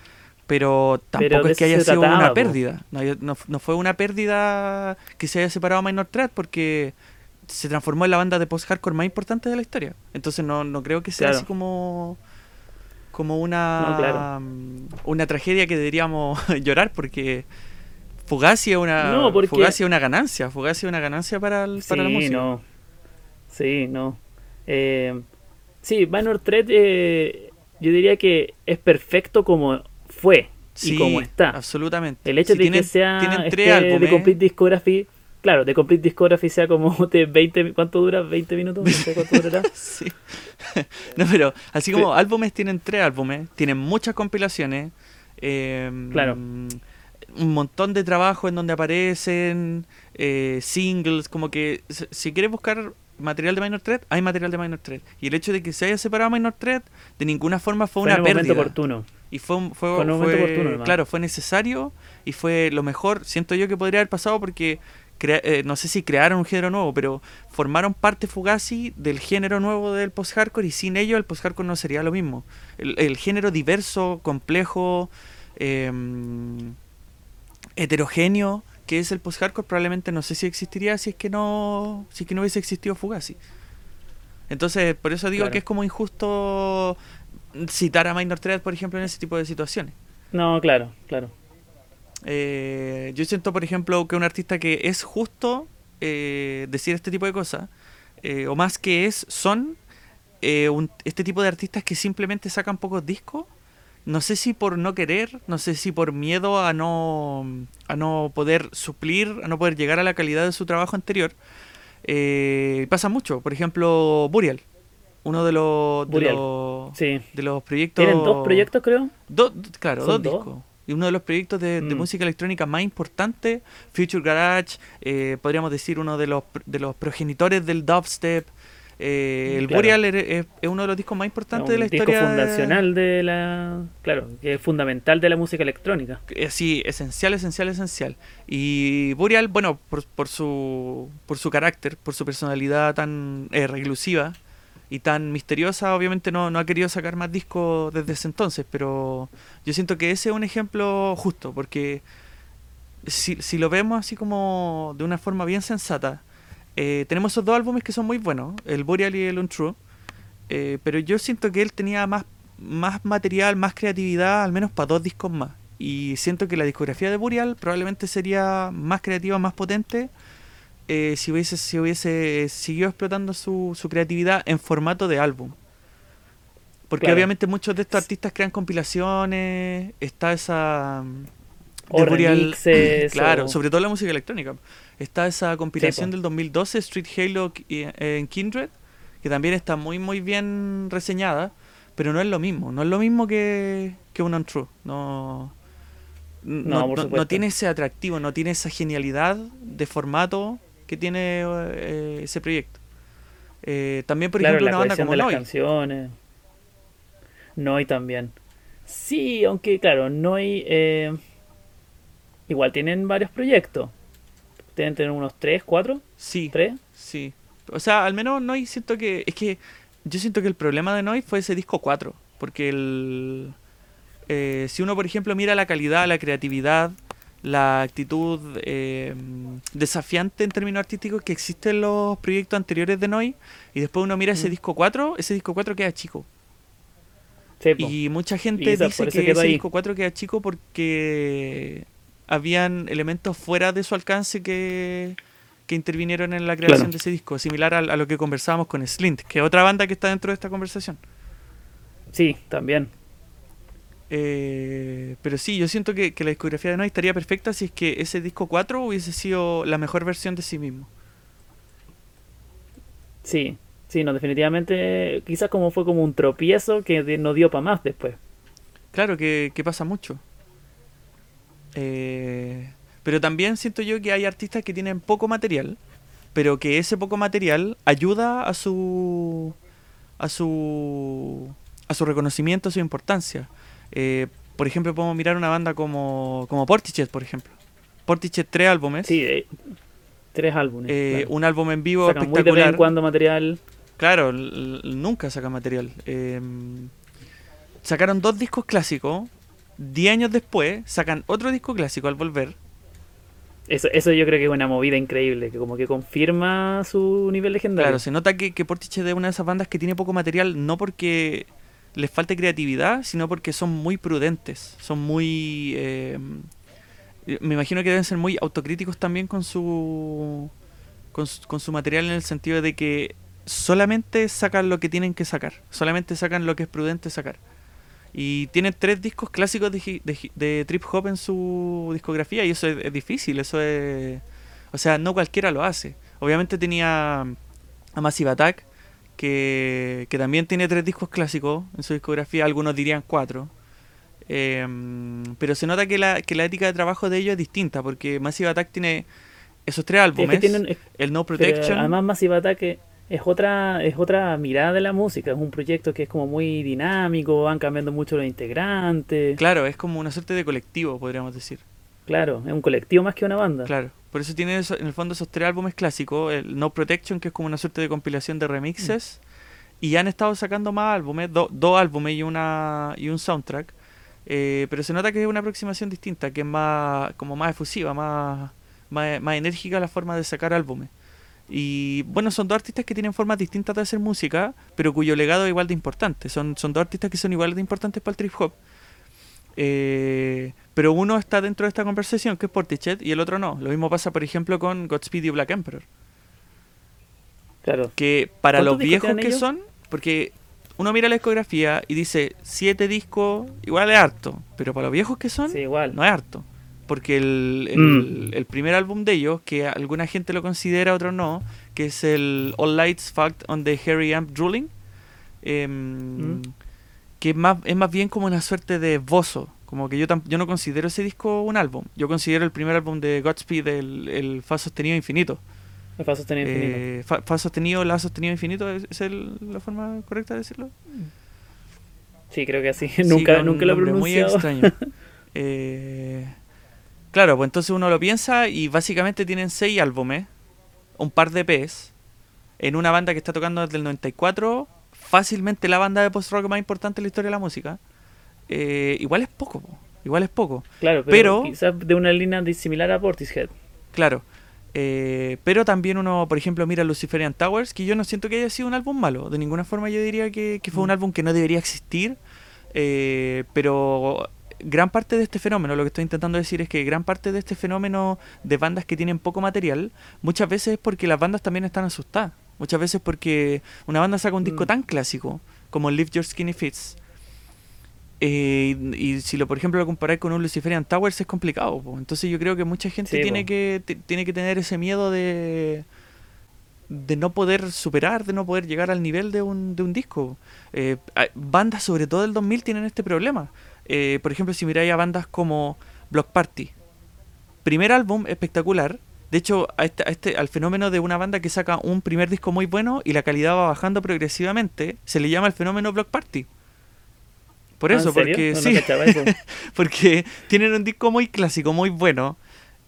pero tampoco es que haya sido una pérdida. No, no, no, fue una pérdida que se haya separado a Minor Threat porque se transformó en la banda de post-hardcore más importante de la historia. Entonces no, no creo que sea así como como una una tragedia que deberíamos llorar porque Fugazi es una Fugazi una ganancia, Fugazi es una ganancia para, el, para la música.
No. Sí, no. Eh, sí, Minor Threat eh, yo diría que es perfecto como fue y como está.
Absolutamente.
El hecho de que sea este de Complete Discography Claro, de Complete Discography sea como de 20, ¿cuánto dura? ¿20 minutos? cuánto durará.
sí. no, pero así como álbumes tienen tres álbumes, tienen muchas compilaciones. Em,
claro.
Un montón de trabajo en donde aparecen eh, singles, como que si quieres buscar material de Minor Threat, hay material de Minor Threat. Y el hecho de que se haya separado Minor Threat, de ninguna forma fue, una pérdida. Momento
oportuno.
Y fue, fue, fue, un momento oportuno, claro, fue necesario y fue lo mejor, siento yo que podría haber pasado porque eh, no sé si crearon un género nuevo, pero formaron parte Fugazi del género nuevo del post-hardcore y sin ello el post-hardcore no sería lo mismo. El, género diverso, complejo, em, heterogéneo que es el post-hardcore probablemente no sé si existiría si es que no, si que no hubiese existido Fugazi. Entonces, por eso digo que es como injusto citar a Minor Threat, por ejemplo, en ese tipo de situaciones.
No, claro, claro.
Eh, yo siento, por ejemplo, que un artista que es justo eh, decir este tipo de cosas, eh, o más que es, son este tipo de artistas que simplemente sacan pocos discos. No sé si por no querer, no sé si por miedo a no, a no poder suplir, a no poder llegar a la calidad de su trabajo anterior. pasa mucho. Por ejemplo, Burial. Uno de los, de los, de los proyectos.
¿Tienen dos proyectos, creo?
claro, dos discos. Y uno de los proyectos de,
Mm.
música electrónica más importantes, Future Garage, eh, podríamos decir uno de los, de los progenitores del dubstep. eh, el
Claro.
Burial es, uno de los discos más importantes de la
disco
historia. de-
fundacional de la. Claro, que es fundamental de la música electrónica.
Eh, Sí, esencial, esencial, esencial. Y Burial, bueno, por, por su por su carácter, por su personalidad tan eh, reclusiva y tan misteriosa, obviamente no, no ha querido sacar más discos desde ese entonces, pero yo siento que ese es un ejemplo justo, porque si, si lo vemos así como de una forma bien sensata, eh, tenemos esos dos álbumes que son muy buenos, el Burial y el Untrue, eh, pero yo siento que él tenía más, más material, más creatividad, al menos para dos discos más. Y siento que la discografía de Burial probablemente sería más creativa, más potente, eh, si, hubiese, si hubiese seguido explotando su, su creatividad en formato de álbum. Porque
Claro.
obviamente muchos de estos artistas crean compilaciones, está esa... mm,
O remixes,
claro,
o-
sobre todo la música electrónica. Está esa compilación del 2012, Street Halo eh, en Kindred, que también está muy muy bien reseñada, pero no es lo mismo, no es lo mismo que, que un Untrue. No, no, no- tiene ese atractivo, no tiene esa genialidad de formato que tiene eh, ese proyecto. Eh, también, por
claro,
ejemplo,
la
una banda como
de las
Noi.
canciones. Noi también. Sí, aunque claro, Noi eh, igual tienen varios proyectos. Tienen tener unos 3, 4,
Sí,
3.
Sí. O sea, al menos Noi siento que. Es que yo siento que el problema de Noi fue ese disco 4. Porque el. eh, si uno, por ejemplo, mira la calidad, la creatividad, la actitud eh, desafiante en términos artísticos que existe en los proyectos anteriores de Noi, y después uno mira ese
Mm.
disco 4, ese disco 4 queda chico.
Sí.
Y mucha gente dice que ese
ahí.
disco 4 queda chico porque habían elementos fuera de su alcance que, que intervinieron en la creación
Claro.
de ese disco, similar a, a lo que conversábamos con Slint, que es otra banda que está dentro de esta conversación.
Sí, también.
Eh, pero sí, yo siento que, que la discografía de Noise estaría perfecta si es que ese disco 4 hubiese sido la mejor versión de sí mismo.
Sí, sí, no, definitivamente. Quizás como fue como un tropiezo que de- no dio para más después.
Claro que, que pasa mucho. Eh, pero también siento yo que hay artistas que tienen poco material, pero que ese poco material ayuda a su a su a su reconocimiento, a su importancia. Eh, por ejemplo, podemos mirar una banda como, como Portichet, por ejemplo. Portichet, tres álbumes.
Sí, eh, tres álbumes.
eh,
claro.
Un álbum en vivo
Sacan muy de vez en
espectacular.
cuando material.
Claro, nunca saca material. Eh, sacaron dos discos clásicos. Diez años después sacan otro disco clásico al volver.
Eso, eso yo creo que es una movida increíble, que como que confirma su nivel legendario.
Claro, se nota que, que Portishead es una de esas bandas que tiene poco material, no porque les falte creatividad, sino porque son muy prudentes. Son muy. eh, me imagino que deben ser muy autocríticos también con su, con su. con su material en el sentido de que solamente sacan lo que tienen que sacar. Solamente sacan lo que es prudente sacar. Y tienen tres discos clásicos de, de de trip hop en su discografía y eso es, es difícil, eso es... O sea, no cualquiera lo hace. Obviamente tenía a Massive Attack, que, que también tiene tres discos clásicos en su discografía, algunos dirían cuatro. Em, pero se nota que la, que la ética de trabajo de ellos es distinta, porque Massive Attack tiene esos tres
es
álbumes,
que tienen, es-
el No Protection,
además Massive Attack es otra, es otra mirada de la música, es un proyecto que es como muy dinámico, van cambiando mucho los integrantes.
claro, es como una suerte de colectivo, podríamos decir.
Claro, es un colectivo más que una banda.
Claro, por eso tiene en el fondo esos tres álbumes clásicos, el No Protection, que es como una suerte de compilación de remixes, y han estado sacando más álbumes, do- dos álbumes y una y un soundtrack, eh, pero se nota que es una aproximación distinta, que es más como más efusiva, más, más, más enérgica la forma de sacar álbumes. Y bueno, son dos artistas que tienen formas distintas de hacer música, pero cuyo legado es igual de importante. Son, son dos artistas que son igual de importantes para el trip hop. Eh, pero uno está dentro de esta conversación, que es Portichet, y el otro no. Lo mismo pasa, por ejemplo, con Godspeed y Black Emperor.
Claro.
Que para
¿Cuántos
los viejos que
ellos?
son, porque uno mira la discografía y dice, siete discos, igual es harto. Pero para los viejos que son,
Sí, igual.
no es harto. Porque el, el-
Mm.
el primer álbum de ellos, que alguna gente lo considera, otro no, que es el All Lights Fact on the Harry Amp Drooling, em,
Mm.
Que es más, es más bien como una suerte de esbozo, Como que yo, yo no considero ese disco un álbum. Yo considero el primer álbum de Godspeed el, el Fa sostenido infinito.
El Fa sostenido infinito.
Eh, fa, sostenido, La sostenido infinito, ¿es, la forma correcta de decirlo?
Sí, creo que así. nunca, nunca lo he pronunciado.
Muy extraño. eh, claro, pues entonces uno lo piensa y básicamente tienen seis álbumes, un par de EPs, en una banda que está tocando desde el 94, fácilmente la banda de post-rock más importante en la historia de la música. Eh, igual es poco, igual es poco.
Claro, pero, quizás de una línea similar a Portishead.
Claro, eh, pero también uno, por ejemplo, mira Luciferian Towers, que yo no siento que haya sido un álbum malo. De ninguna forma yo diría que, fue un mm. álbum que no debería existir. Eh, pero gran parte de este fenómeno, lo que estoy intentando decir es que gran parte de este fenómeno de bandas que tienen poco material, muchas veces es porque las bandas también están asustadas. Muchas veces porque una banda saca un disco mm. tan clásico como Live Your Skinny Fits eh, y, si lo, por ejemplo, lo comparáis con un Luciferian Towers es complicado. Entonces yo creo que mucha gente tiene, que, tiene que tener ese miedo de, de no poder superar, de no poder llegar al nivel de un, de un disco. Eh, bandas, sobre todo del 2000, tienen este problema. Eh, por ejemplo, si miráis a bandas como Block Party. Primer álbum espectacular. De hecho, a este, a este, al fenómeno de una banda que saca un primer disco muy bueno y la calidad va bajando progresivamente, se le llama el fenómeno Block Party. Por ah, eso, porque sí, porque tienen un disco muy clásico, muy bueno.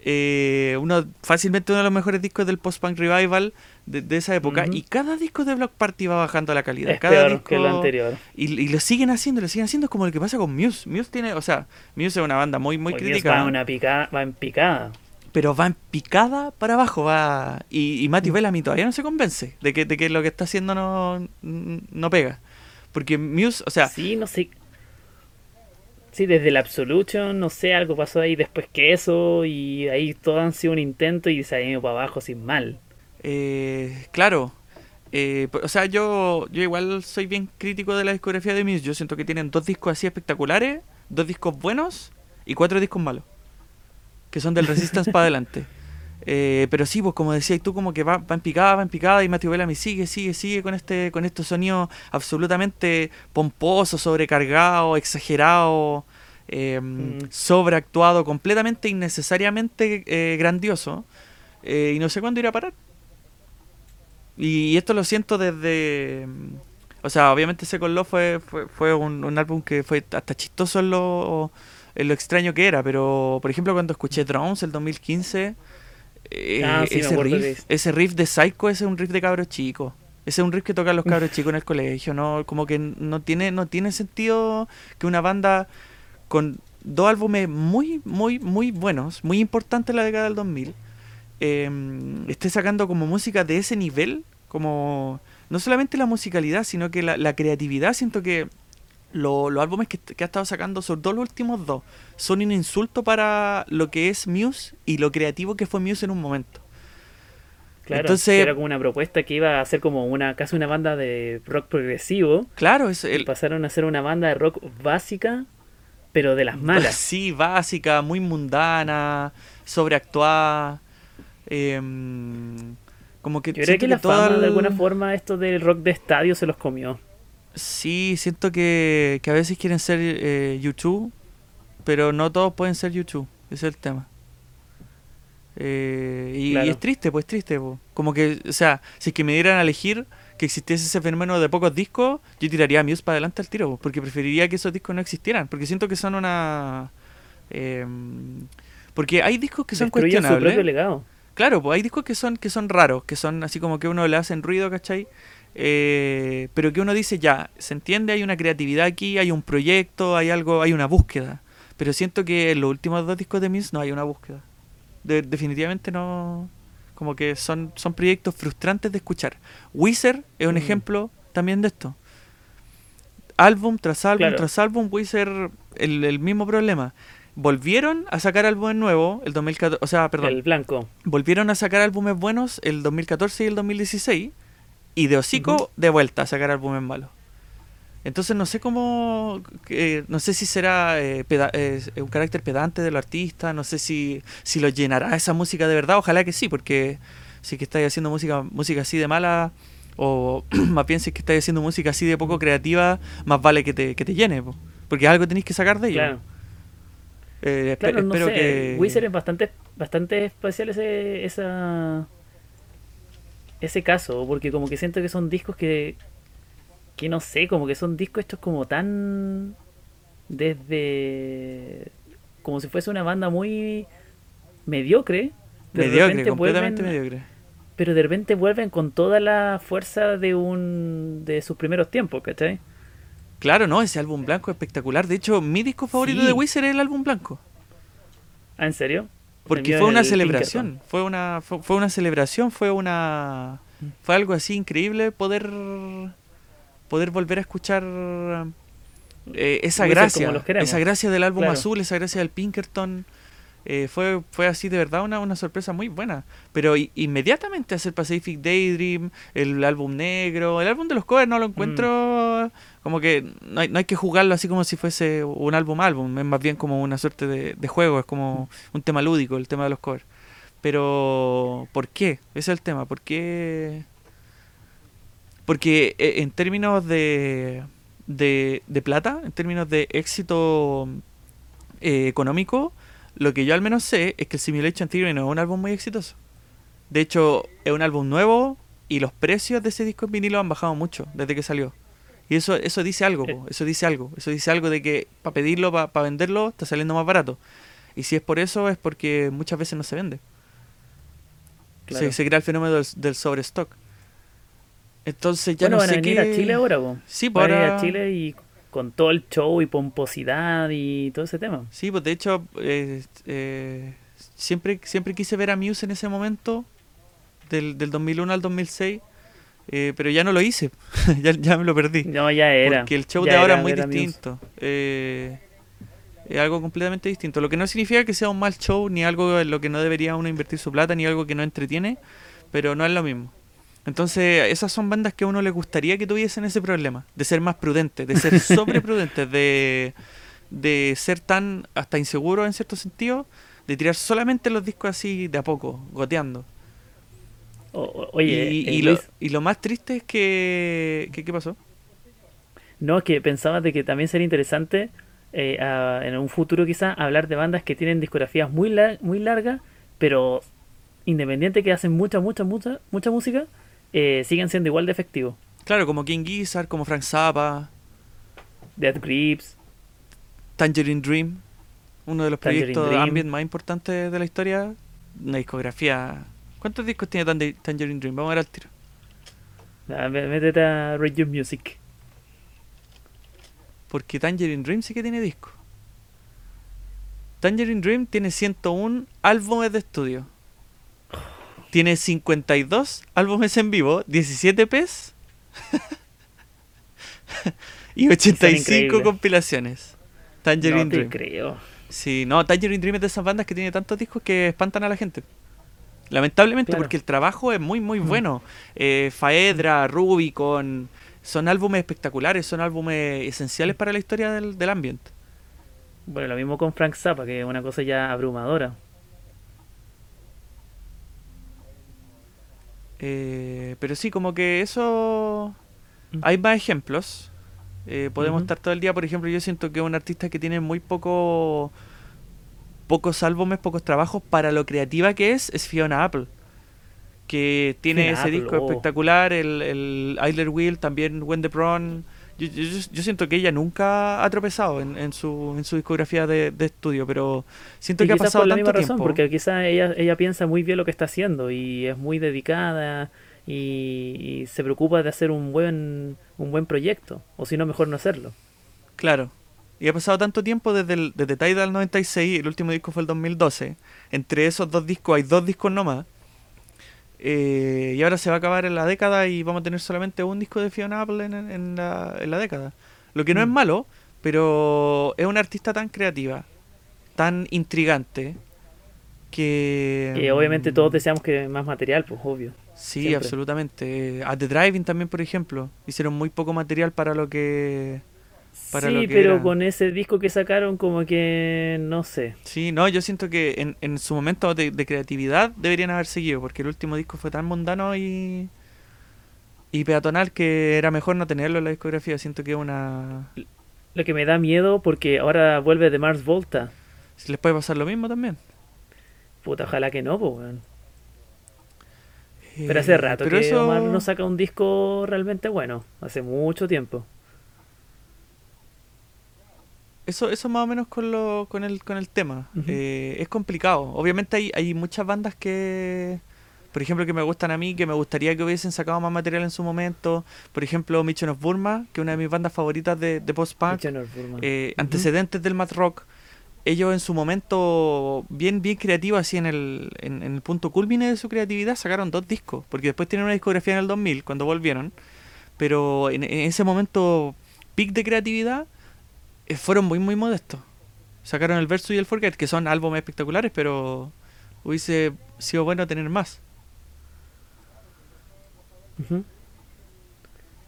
Eh, uno fácilmente uno de los mejores discos del post-punk revival de, esa época. Y cada disco de Block Party va bajando la calidad. Cada disco,
que el anterior.
y, lo siguen haciendo lo siguen haciendo. Es como lo que pasa con Muse. Muse tiene o sea Muse es una banda muy muy crítica.
va, una pica, va en picada
pero va en picada para abajo va y, y Matthew mm. Bellamy todavía no se convence de que, de que lo que está haciendo no, no pega porque Muse o sea
sí no sé Sí, desde el Absolution, no sé, algo pasó ahí después que eso, y ahí todo han sido un intento y se ha ido para abajo sin mal.
Eh, claro, eh, o sea, yo, yo igual soy bien crítico de la discografía de Muse. Yo siento que tienen dos discos así espectaculares, dos discos buenos y cuatro discos malos, que son del Resistance para adelante. Eh, pero sí, pues como decías tú, como que va, va en picada, va en picada y Matthew Bellamy sigue, sigue, sigue con este con estos sonidos absolutamente pomposos, sobrecargados, exagerados, em, mm. sobreactuado, completamente innecesariamente eh, grandioso. Eh, y no sé cuándo irá a parar. Y, esto lo siento desde... O sea, obviamente Second Love fue, fue, fue un, álbum que fue hasta chistoso en lo, en lo extraño que era, pero por ejemplo cuando escuché Drones el 2015 eh, ah, ese, riff, ese riff de Psycho ese es un riff de cabros chicos. Ese es un riff que tocan los cabros chicos en el colegio, ¿no? Como que no tiene, no tiene sentido que una banda con dos álbumes muy, muy, muy buenos, muy importantes en la década del 2000, em, esté sacando como música de ese nivel, como no solamente la musicalidad, sino que la, la creatividad, siento que los álbumes que, ha estado sacando, sobre todo los últimos dos, son un insulto para lo que es Muse y lo creativo que fue Muse en un momento.
Claro, Entonces, era como una propuesta que iba a ser como una casi una banda de rock progresivo.
Claro, es
el... pasaron a ser una banda de rock básica, pero de las malas.
Sí, básica, muy mundana, sobreactuada. Em, como que
Yo creo que, la fama, de alguna forma, esto del rock de estadio se los comió.
Sí, siento que, a veces quieren ser eh, YouTube, pero no todos pueden ser YouTube, ese es el tema. Eh, y, es triste, pues triste. Como que, o sea, si es que me dieran a elegir que existiese ese fenómeno de pocos discos, yo tiraría a Muse para adelante al tiro, porque preferiría que esos discos no existieran, porque siento que son una... Em, porque hay discos que son cuestionables. Claro, pues hay discos que son que son raros, que son así como que uno le hacen ruido, ¿cachai? Eh, pero que uno dice ya, se entiende, hay una creatividad aquí, hay un proyecto, hay algo, hay una búsqueda. Pero siento que en los últimos dos discos de Muse no hay una búsqueda. definitivamente no. Como que son, son proyectos frustrantes de escuchar. Wizard es un mm. ejemplo también de esto. Álbum tras álbum tras álbum, Wizard, el, el mismo problema volvieron a sacar álbumes nuevos el 2014, o sea, perdón.
El blanco.
Volvieron a sacar álbumes buenos el 2014 y el 2016 y de hocico de vuelta a sacar álbumes malos. Entonces no sé cómo, no sé si será eh, un carácter pedante del artista, no sé si, si lo llenará esa música de verdad, ojalá que sí, porque si que estáis haciendo música, música así de mala, o más bien si es que estáis haciendo música así de poco creativa, más vale que te, que te llene, porque algo tenéis que sacar de ello. Eh,
Claro, no
espero
sé.
que...
Wizard es bastante, bastante especial ese, esa, ese caso, porque como que siento que son discos que, que no sé, como que son discos estos como tan desde, como si fuese una banda muy mediocre. pero de
Mediocre, completamente
vuelven-
mediocre.
Pero de repente vuelven con toda la fuerza de un de sus primeros tiempos, ¿cachai?
Claro, no, ese álbum blanco es espectacular. De hecho, mi disco favorito
Sí.
de Wizard es el álbum blanco.
Ah, ¿en serio?
Porque fue una
el
celebración, fue una, fue, fue una celebración, fue una, fue algo así increíble poder, poder volver a escuchar eh, esa gracia, esa gracia del álbum
Claro.
azul, esa gracia del Pinkerton. Eh, fue, fue así de verdad una, una sorpresa muy buena. Pero inmediatamente hacer Pacific Daydream, el álbum negro, el álbum de los covers no lo encuentro como que no hay, no hay que jugarlo así como si fuese un álbum álbum, es más bien como una suerte de, de juego, es como un tema lúdico el tema de los covers. Pero, ¿por qué? Ese es el tema, ¿por qué? Porque eh, en términos de, de, de plata, en términos de éxito eh, económico, lo que yo al menos sé es que el Simulation Theory no es un álbum muy exitoso. De hecho, es un álbum nuevo y los precios de ese disco en vinilo han bajado mucho desde que salió. Y eso eso dice algo,
Eh.
po, eso dice algo. Eso dice algo de que para pedirlo, para venderlo, está saliendo más barato. Y si es por eso, es porque muchas veces no se vende.
Claro.
Se, se crea el fenómeno del, del sobrestock. Entonces ya
bueno,
no
van a venir
qué...
a Chile ahora, po.
Sí,
Van a venir
ahora-
a Chile y con todo el show y pomposidad y todo ese tema.
Sí, pues de hecho, eh, eh, siempre, siempre quise ver a Muse en ese momento, del, del 2001 al 2006, eh, pero ya no lo hice, ya, ya me lo perdí.
No, ya era.
Porque el show
Ya
de ahora es muy distinto. eh, es algo completamente distinto. Lo que no significa que sea un mal show, ni algo en lo que no debería uno invertir su plata, ni algo que no entretiene, pero no es lo mismo. Entonces, esas son bandas que a uno le gustaría que tuviesen ese problema, de ser más prudentes, de ser sobreprudentes, de, de ser tan hasta inseguros en cierto sentido, de tirar solamente los discos así de a poco, goteando.
O- oye,
y,
eh,
y lo,
Luis,
y lo más triste es que... que- ¿Qué pasó?
no, es que pensaba de que también sería interesante eh, a- en un futuro quizá hablar de bandas que tienen discografías muy, la- muy largas, pero independiente que hacen mucha, mucha, mucha, mucha música, eh, siguen siendo igual de efectivos.
Claro, como King Gizzard, como Frank Zappa,
Death Grips,
Tangerine Dream, uno de los
Tangerine
proyectos
Dream.
ambient más importantes de la historia. Una discografía. ¿Cuántos discos tiene Tangerine Dream? Vamos a ver al tiro.
ah, mé- métete a Radio Music.
Porque Tangerine Dream sí que tiene disco. Tangerine Dream tiene 101 álbumes de estudio. Tiene 52 álbumes en vivo, 17 EPs y 85
increíbles.
compilaciones. Tangerine
no te
Dream.
creo.
Sí, no, Tangerine Dream es de esas bandas que tiene tantos discos que espantan a la gente. Lamentablemente,
Claro.
porque el trabajo es muy, muy bueno. Eh, Faedra, Rubicon, son álbumes espectaculares, son álbumes esenciales para la historia del, del ambient.
Bueno, lo mismo con Frank Zappa, que es una cosa ya abrumadora.
Eh, pero sí, como que eso...
Mm.
Hay más ejemplos. Eh, podemos estar todo el día, por ejemplo, yo siento que un artista que tiene muy poco pocos álbumes, pocos trabajos para lo creativa que es, es Fiona Apple. Que tiene
Fiona
ese
Apple,
disco
oh.
espectacular, el, el Idler Wheel, también When the Prawn. Yo, yo- yo- siento que ella nunca ha tropezado en, en su, en su discografía de, de estudio, pero siento
Y
que ha pasado
por la
tanto
misma razón,
tiempo.
porque quizás ella, ella piensa muy bien lo que está haciendo y es muy dedicada y, y se preocupa de hacer un buen un buen proyecto, o si no, mejor no hacerlo.
Claro. Y ha pasado tanto tiempo desde, el, desde Tidal 96, el último disco fue el 2012. Entre esos dos discos hay dos discos nomás. Eh, y ahora se va a acabar en la década y vamos a tener solamente un disco de Fiona Apple en, en la, en la década. Lo que no es
Mm.
malo, pero es una artista tan creativa, tan intrigante, que...
Que obviamente todos deseamos que más material, pues obvio.
Sí,
siempre.
absolutamente. A The Driving también, por ejemplo. Hicieron muy poco material para lo que... Para
sí,
lo que
pero
era.
con ese disco que sacaron como que no sé.
Sí, no, yo siento que en, en su momento de, de creatividad deberían haber seguido, porque el último disco fue tan mundano y, y peatonal que era mejor no tenerlo en la discografía. Siento que una...
Lo que me da miedo porque ahora vuelve de Mars Volta
Si les puede pasar lo mismo también.
Puta, ojalá que no, pues, weón. Pero hace rato que Omar no saca un disco realmente bueno. Hace mucho tiempo.
Eso, eso más o menos con, lo, con, el, con el tema. Eh, es complicado. Obviamente hay, hay muchas bandas que, por ejemplo, que me gustan a mí, que me gustaría que hubiesen sacado más material en su momento. Por ejemplo, Mission of Burma, que es una de mis bandas favoritas de, de post-punk. Eh, antecedentes del math rock. Ellos en su momento, bien bien creativos, así en el, en, el punto culmine de su creatividad, sacaron dos discos. Porque después tienen una discografía en el 2000, cuando volvieron. Pero en, en ese momento, peak de creatividad, fueron muy, muy modestos. Sacaron el Versus y el Forget, que son álbumes espectaculares, pero hubiese sido bueno tener más.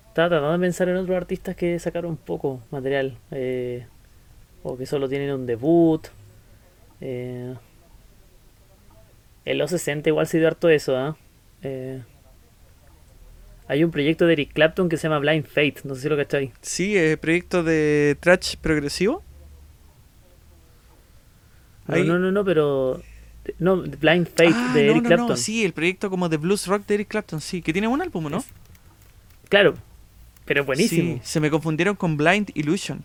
Estaba tratando de pensar en otros artistas que sacaron poco material. Eh, o que solo tienen un debut. Eh, en los 60 igual se dio harto eso, ¿ah? ¿eh? Hay un proyecto de Eric Clapton que se llama Blind Fate, no sé si lo cacháis.
Sí, es proyecto de trash progresivo.
No, no, no, no, pero. No, Blind Fate
ah,
de Eric Clapton. No,
sí, el proyecto como de blues rock de Eric Clapton, sí, que tiene un álbum, ¿no?
Claro, pero buenísimo.
Sí, se me confundieron con Blind Illusion.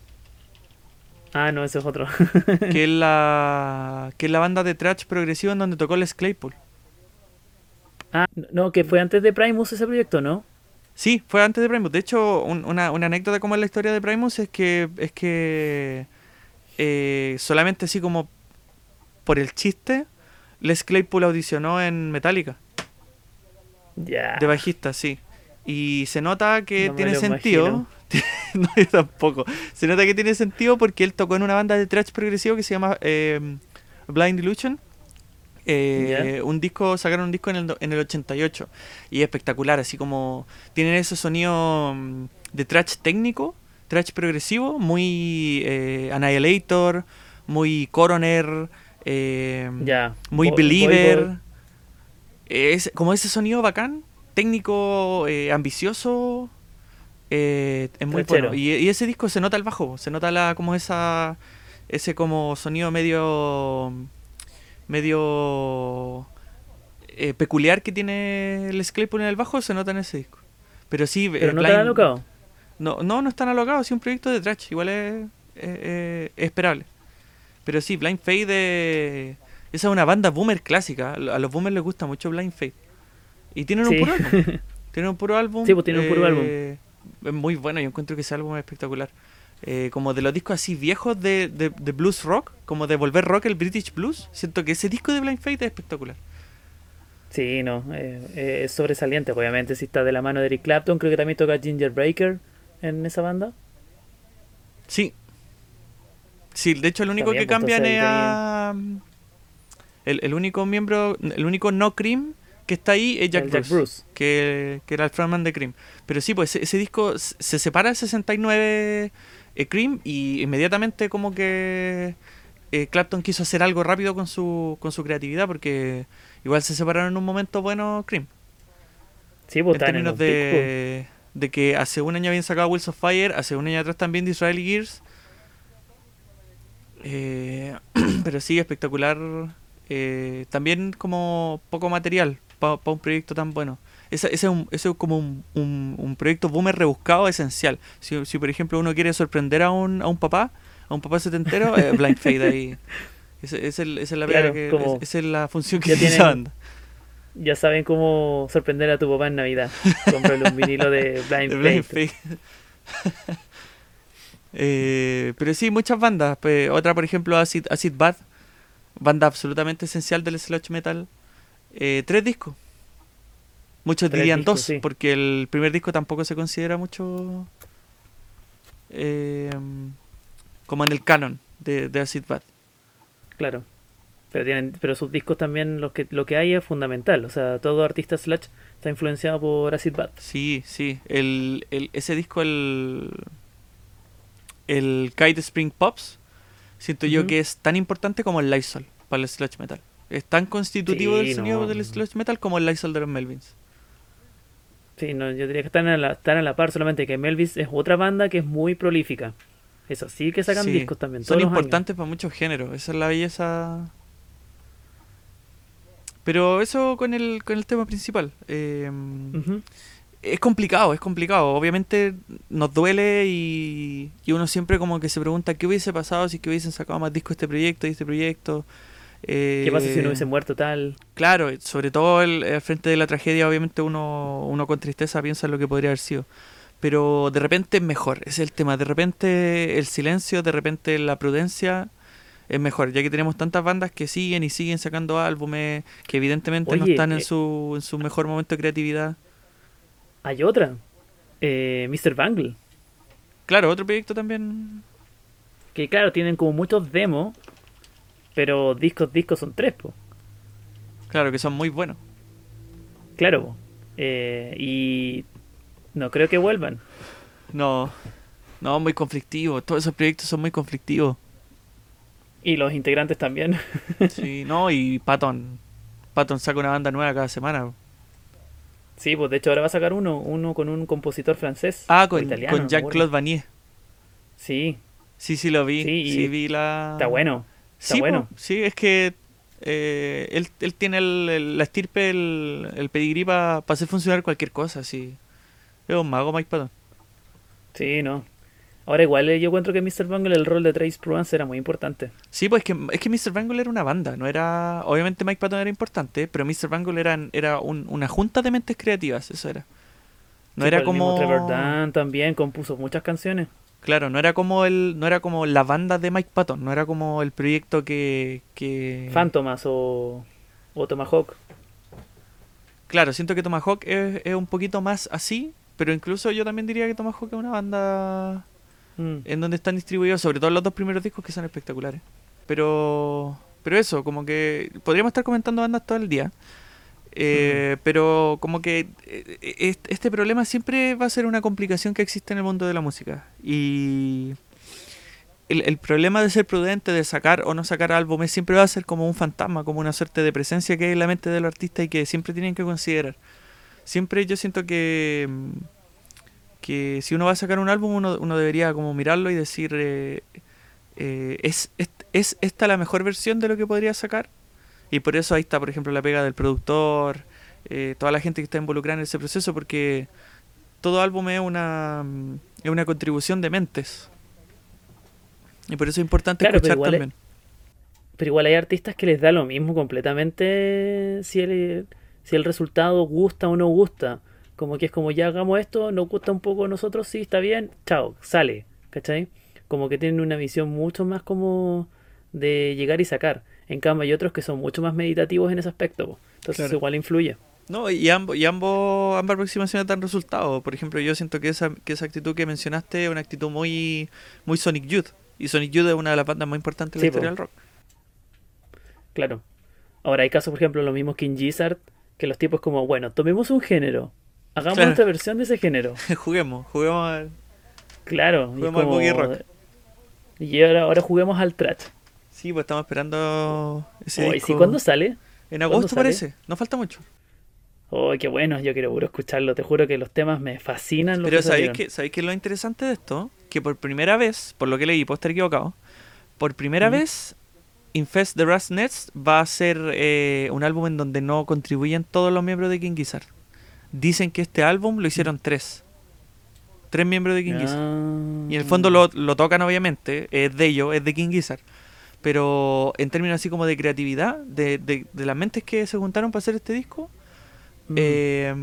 Ah, no, ese es otro.
que es la que es la banda de trash progresivo en donde tocó Les Claypool.
Ah, no, que fue antes de Primus ese proyecto, ¿no?
Sí, fue antes de Primus. De hecho, una, una, anécdota como es la historia de Primus es que es que eh, solamente así como por el chiste, Les Claypool audicionó en Metallica. De bajista, sí. Y se nota que tiene sentido. no, yo tampoco. Se nota que tiene sentido porque él tocó en una banda de thrash progresivo que se llama eh, Blind Illusion. Eh, un disco, sacaron un disco en el, en el 88 y espectacular, así como tienen ese sonido mm, de trash técnico, trash progresivo, muy eh, Annihilator, muy Coroner, eh, muy Believer. Es como ese sonido bacán, técnico, ambicioso, es muy bueno. Y, y, ese disco se nota el bajo, se nota la como esa ese como sonido medio medio eh, peculiar que tiene el Claypool en el bajo se nota en ese disco. Pero sí,
¿Pero no están alocados?
No, no, no están alocados, es un proyecto de trash, igual es, esperable. Pero sí, Blind Fade esa es una banda boomer clásica, a los boomers les gusta mucho Blind Fade. Y tienen un puro álbum. tienen un puro álbum.
Sí, pues tienen un puro álbum.
Eh, es muy bueno, yo encuentro que ese álbum es espectacular. Eh, como de los discos así viejos de, de, blues rock, como de volver rock el British blues. Siento que ese disco de Blind Fate es espectacular.
Sí, no, eh, es sobresaliente, obviamente. Si está de la mano de Eric Clapton, creo que también toca Ginger Breaker en esa banda.
Sí. Sí, de hecho, el único que pues, cambian es a. El, único miembro, el único no Cream que está ahí es Jack, Bruce, Que, era el frontman de Cream. Pero sí, pues ese, ese disco se separa el 69 eh, Cream y inmediatamente como que eh, Clapton quiso hacer algo rápido con su, con su creatividad porque igual se separaron en un momento bueno Cream.
Sí, pues,
en términos de, de que hace un año habían sacado Wheels of Fire, hace un año atrás también de Gears. Eh, pero sí, espectacular. también como poco material para un proyecto tan bueno. Ese, es, un, es como un, un, proyecto boomer rebuscado esencial. Si, si, por ejemplo uno quiere sorprender a un, a un papá, a un papá setentero, eh, Blind Fade ahí. Esa es, es, la que, es, es, la función que tiene esa banda.
Ya saben cómo sorprender a tu papá en Navidad. Comprarle un vinilo de Blind, Fade.
eh, pero sí, muchas bandas. Otra, por ejemplo, Acid, Acid Bad. Banda absolutamente esencial del sludge metal. Eh, tres discos. Muchos dirían dos, porque el primer disco tampoco se considera mucho eh, como en el canon de, de Acid Bad.
Claro. Pero, tienen, pero sus discos también, lo que, lo que hay es fundamental. O sea, todo artista Slash está influenciado por Acid Bad.
Sí, sí. El, el, ese disco, el, el Kite Spring Pops, siento yo que es tan importante como el Lysol para el Sludge Metal. Es tan constitutivo del sonido del sludge metal como el Lysol de los Melvins.
Sí, no, yo diría que están a la, están a la par, solamente que Melvins es otra banda que es muy prolífica. Eso sí que sacan
Sí,
discos también.
Son
años.
importantes para muchos géneros, esa es la belleza. Pero eso con el, con el tema principal. eh, es complicado, es complicado. Obviamente nos duele y, y uno siempre como que se pregunta qué hubiese pasado si que hubiesen sacado más discos este proyecto y este proyecto. Eh,
¿Qué pasa si no hubiese muerto tal?
Claro, sobre todo el, al frente de la tragedia, obviamente uno, uno con tristeza piensa en lo que podría haber sido. Pero de repente es mejor, es el tema. De repente el silencio, de repente la prudencia es mejor, ya que tenemos tantas bandas que siguen y siguen sacando álbumes que evidentemente no están en
eh,
su, en su mejor momento de creatividad.
Hay otra. Eh, Mr. Bangle.
Claro, otro proyecto también.
Que claro, tienen como muchos demos. Pero discos, discos son tres, po.
Claro, que son muy buenos.
Claro, po. Eh, y no creo que vuelvan.
No, no, muy conflictivos. Todos esos proyectos son muy conflictivos.
Y los integrantes también.
Sí, no, y Patton. Patton saca una banda nueva cada semana.
sí, pues de hecho ahora va a sacar uno, uno con un compositor francés.
Ah, con,
italiano,
con
acuerdo.
Vanier.
Sí,
Sí, sí, lo vi.
Sí,
Sí, vi la.
está bueno. Está
sí,
bueno.
po, sí, es que eh, él, él tiene el, el- la estirpe, el, el pedigrí para hacer funcionar cualquier cosa. Sí. Es un mago, Mike Patton.
Sí, no. Ahora igual eh, yo encuentro que Mr. Bungle el rol de Trace Provence era muy importante.
Sí, pues es que, es que Mr. Bangle era una banda, no era... Obviamente Mike Patton era importante, pero Mr. Bangle era, era un- una junta de mentes creativas, eso era. No
Sí,
era
pues,
como...
Trevor también compuso muchas canciones.
Claro, no era como el, no era como la banda de Mike Patton, no era como el proyecto que, que...
Phantomas o, o Tomahawk.
Claro, siento que Tomahawk es, es un poquito más así, pero incluso yo también diría que Tomahawk es una banda
Mm.
en donde están distribuidos, sobre todo los dos primeros discos que son espectaculares. Pero, pero eso, como que podríamos estar comentando bandas todo el día. Eh, Pero como que eh, este problema siempre va a ser una complicación que existe en el mundo de la música. Y el, el problema de ser prudente, de sacar o no sacar álbumes, siempre va a ser como un fantasma, como una suerte de presencia que hay en la mente del artista y que siempre tienen que considerar. Siempre yo siento que, mm, que si uno va a sacar un álbum, uno, uno debería como mirarlo y decir, eh, eh, ¿es, es, ¿es esta la mejor versión de lo que podría sacar? Y por eso ahí está, por ejemplo, la pega del productor, eh, toda la gente que está involucrada en ese proceso, porque todo álbum es una, mm, es una contribución de mentes. Y por eso es importante
Claro,
escuchar también.
Pero igual hay artistas que les da lo mismo completamente si el, si el resultado gusta o no gusta. Como que es como ya hagamos esto, nos gusta un poco a nosotros, sí, está bien, chao, sale. ¿Cachai? Como que tienen una visión mucho más como de llegar y sacar. En cambio hay otros que son mucho más meditativos en ese aspecto. po. Entonces
Claro.
igual influye.
No, y, ambos y ambos, ambas aproximaciones dan resultados. Por ejemplo, yo siento que esa, que esa actitud que mencionaste es una actitud muy, muy Sonic Youth. Y Sonic Youth es una de las bandas más importantes de la historia
po.
del rock.
Claro. Ahora hay casos, por ejemplo, lo mismo que en Gizzard, que los tipos como, bueno, tomemos un género, hagamos
Claro.
nuestra versión de ese género.
juguemos, juguemos al-
Claro. y
Juguemos al
como-
boogie rock.
Y ahora, ahora juguemos al trash.
Sí, pues estamos esperando ese
Oye,
disco.
¿sí, ¿Cuándo sale?
En agosto parece, no falta mucho.
Oh, qué bueno, yo quiero puro escucharlo. Te juro que los temas me fascinan.
Pero
que
¿sabéis que, ¿sabéis que lo interesante de esto? Que por primera vez, por lo que leí, puedo estar equivocado, por primera vez Infest the Rust Nets va a ser eh, un álbum en donde no contribuyen todos los miembros de King Gizzard. Dicen que este álbum lo hicieron tres. Tres miembros de King Gizzard.
Ah.
Y en el fondo lo, lo tocan obviamente, es de ellos, es de King Gizzard. Pero en términos así como de creatividad, de, de, de las mentes que se juntaron para hacer este disco,
Mm.
eh,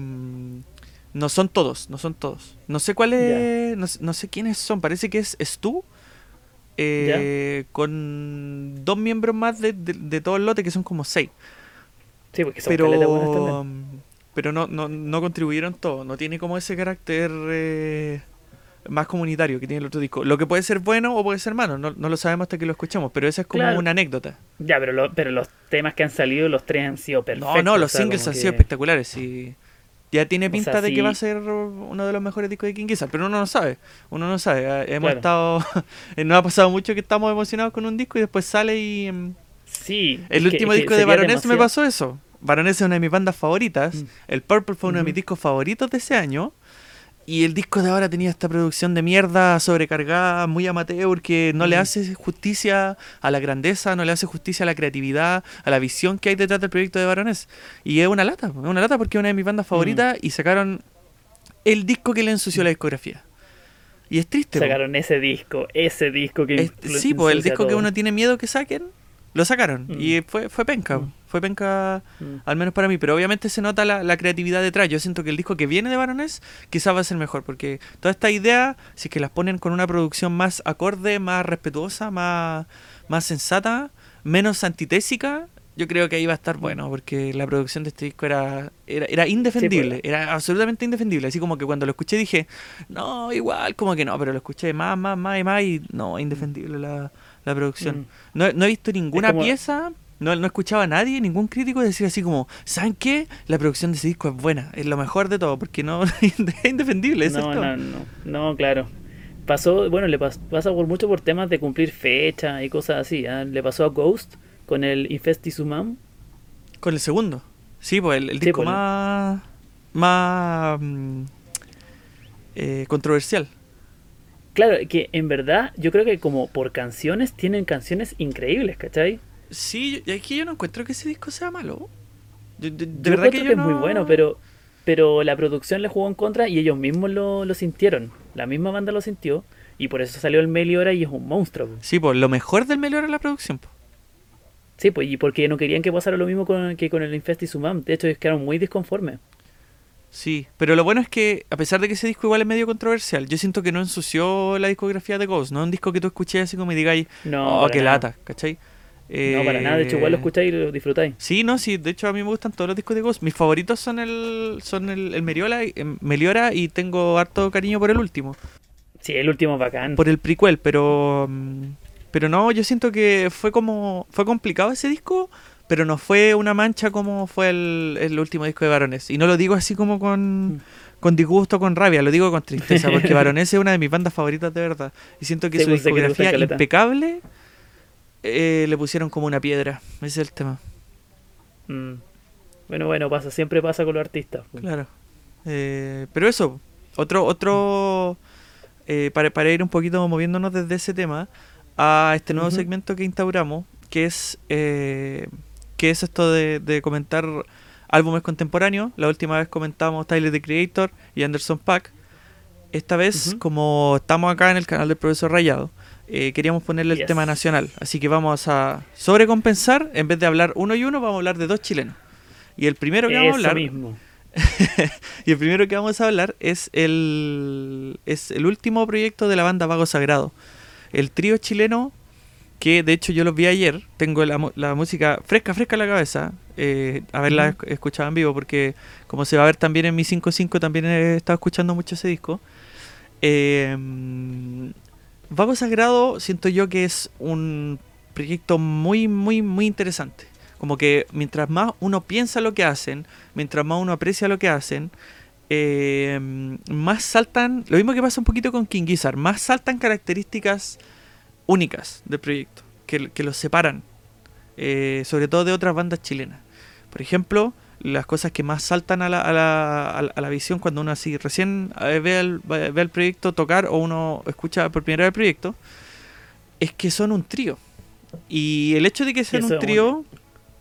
no son todos, no son todos. No sé cuál es, no, no sé quiénes son, parece que es Stu, eh, con dos miembros más de, de- todo el lote, que son como seis.
Sí, porque son
Pero, pero no, no, no contribuyeron todos, no tiene como ese carácter eh, más comunitario que tiene el otro disco. Lo que puede ser bueno o puede ser malo, no, no lo sabemos hasta que lo escuchamos, pero esa es como
Claro.
una anécdota.
Ya, pero, lo- pero los temas que han salido, los tres han sido perfectos.
no, no, los
o sea,
singles han
que-
sido espectaculares. Y ya tiene
O
pinta
sea,
de que va a ser uno de los mejores discos de King Gizzard, pero uno no sabe. Uno no sabe. Hemos
Claro.
estado. nos ha pasado mucho que estamos emocionados con un disco y después sale y. mm,
Sí.
El
que-
último
que
disco de Baroness me pasó eso. Baroness es una de mis bandas favoritas.
Mm.
El Purple fue uno de mis discos favoritos de ese año. Y el disco de ahora tenía esta producción de mierda sobrecargada, muy amateur, que no le hace justicia a la grandeza, no le hace justicia a la creatividad, a la visión que hay detrás del proyecto de Baroness. Y es una lata, es una lata porque es una de mis bandas favoritas y sacaron el disco que le ensució la discografía. Y es triste.
Sacaron ese disco, ese disco que...
sí, pues el disco que uno tiene miedo que saquen, lo sacaron. Mm. Y fue, fue penca. Fue penca, mm. al menos para mí. Pero obviamente se nota la, creatividad detrás. Yo siento que el disco que viene de Baroness quizás va a ser mejor. Porque toda esta idea, si es que las ponen con una producción más acorde, más respetuosa, más, más sensata, menos antitésica, yo creo que ahí va a estar bueno, porque la producción de este disco era, era, indefendible, pues. era absolutamente indefendible. Así como que cuando lo escuché dije, no, igual, como que no, pero lo escuché más, más, más y más y no, indefendible la, la producción. Mm. No, no, he visto ninguna pieza, no, no escuchaba a nadie, ningún crítico decir así como, ¿saben qué? La producción de ese disco es buena, es lo mejor de todo, porque no es indefendible.
no, no, no, no, claro. Pasó, bueno, le pasa por mucho por temas de cumplir fecha y cosas así. ¿ah? Le pasó a Ghost con el Infestisumam.
Con el segundo. Sí, pues el, disco pues, más, más mm, eh, controversial.
Claro, que en verdad yo creo que como por canciones tienen canciones increíbles, ¿cachai?
Sí, es que yo no encuentro que ese disco sea malo.
De, verdad que, es muy bueno, pero pero la producción le jugó en contra y ellos mismos lo, lo sintieron. La misma banda lo sintió y por eso salió el Meliora y es un monstruo.
Sí, pues lo mejor del Meliora es la producción.
Sí, pues y porque no querían que pasara lo mismo con, que con el Infestisumam. De hecho, ellos quedaron muy disconformes.
Sí, pero lo bueno es que, a pesar de que ese disco igual es medio controversial, yo siento que no ensució la discografía de Ghost, no es un disco que tú escuches así como y digáis, no, oh, qué lata, ¿cachai?
No, para nada, de hecho igual lo eh, escucháis y lo disfrutáis.
Sí, no, sí, de hecho a mí me gustan todos los discos de Ghost. Mis favoritos son el son el, el Meriola, Meliora y tengo harto cariño por el último.
Sí, el último es bacán.
Por el prequel, pero mm, pero no, yo siento que fue como fue complicado ese disco pero no fue una mancha como fue el, último disco de Barones. Y no lo digo así como con, mm. con disgusto, con rabia, lo digo con tristeza, porque Barones es una de mis bandas favoritas de verdad. Y siento que su pues, discografía impecable eh, le pusieron como una piedra. Ese es el tema.
Mm. Bueno, bueno, pasa, siempre pasa con los artistas.
Pues. Claro. Eh, pero eso, otro, otro eh, para, para ir un poquito moviéndonos desde ese tema a este nuevo segmento que instauramos, que es que es esto de, comentar álbumes contemporáneos. La última vez comentamos Tyler the Creator y Anderson Pack. Esta vez, como estamos acá en el canal del profesor Rayado, eh, queríamos ponerle el tema nacional. Así que vamos a sobrecompensar. En vez de hablar uno y uno, vamos a hablar de dos chilenos. Y el primero que vamos a hablar.
Mismo.
y el primero que vamos a hablar es el, es el último proyecto de la banda Vago Sagrado. El trío chileno que de hecho yo los vi ayer, tengo la, la música fresca, fresca en la cabeza, eh, haberla escuchado en vivo, porque como se va a ver también en mi 5.5, también he estado escuchando mucho ese disco. Eh, Vago Sagrado siento yo que es un proyecto muy, muy, muy interesante. Como que mientras más uno piensa lo que hacen, mientras más uno aprecia lo que hacen, eh, más saltan, lo mismo que pasa un poquito con King Gizzard, más saltan características únicas del proyecto, que, que los separan, eh, sobre todo de otras bandas chilenas. Por ejemplo, las cosas que más saltan a la, a la, a la visión cuando uno así recién eh, ve el, ve el proyecto tocar o uno escucha por primera vez el proyecto, es que son un trío. Y el hecho de que sean un trío...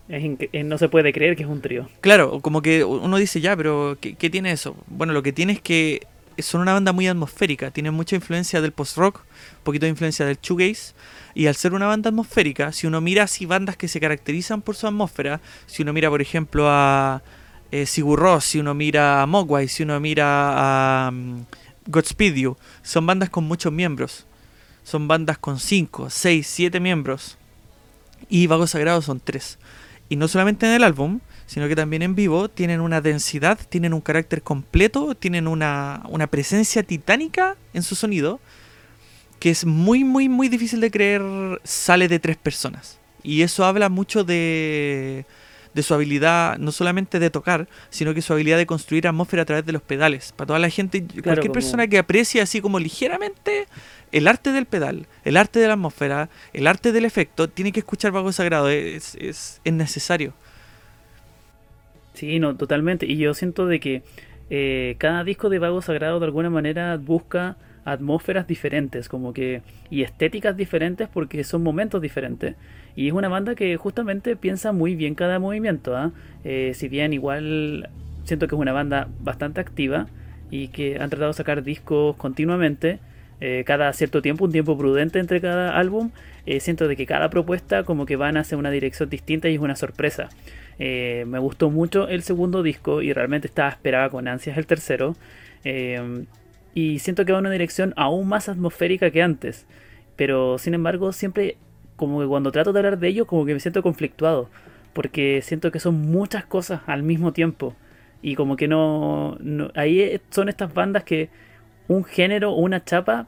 Es no se puede creer que es un trío.
Claro, como que uno dice ya, pero ¿qué, ¿qué, tiene eso? Bueno, lo que tiene es que son una banda muy atmosférica, tienen mucha influencia del post-rock, un poquito de influencia del shoegaze, y al ser una banda atmosférica, si uno mira así bandas que se caracterizan por su atmósfera, si uno mira por ejemplo a eh, Sigur Rós, si uno mira a Mogwai, si uno mira a um, Godspeed You, son bandas con muchos miembros, son bandas con 5, 6, 7 miembros, y Vagos Sagrados son 3. Y no solamente en el álbum, sino que también en vivo tienen una densidad, tienen un carácter completo, tienen una presencia titánica en su sonido que es muy, muy, muy difícil de creer sale de tres personas. Y eso habla mucho de, de su habilidad, no solamente de tocar, sino que su habilidad de construir atmósfera a través de los pedales. Para toda la gente, cualquier persona que aprecie así como ligeramente el arte del pedal, el arte de la atmósfera, el arte del efecto, tiene que escuchar Vago Sagrado, es, es, es necesario.
Sí, no, totalmente. Y yo siento de que eh, cada disco de Vago Sagrado de alguna manera busca atmósferas diferentes, como que y estéticas diferentes porque son momentos diferentes. Y es una banda que justamente piensa muy bien cada movimiento. ¿ah? Eh, si bien igual siento que es una banda bastante activa y que han tratado de sacar discos continuamente, eh, cada cierto tiempo, un tiempo prudente entre cada álbum, eh, siento de que cada propuesta como que van hacia una dirección distinta y es una sorpresa. Me gustó mucho el segundo disco y realmente estaba esperaba con ansias el tercero. Y siento que va en una dirección aún más atmosférica que antes. Pero sin embargo, siempre como que cuando trato de hablar de ello, como que me siento conflictuado. Porque siento que son muchas cosas al mismo tiempo. Y como que no, no ahí son estas bandas que un género o una chapa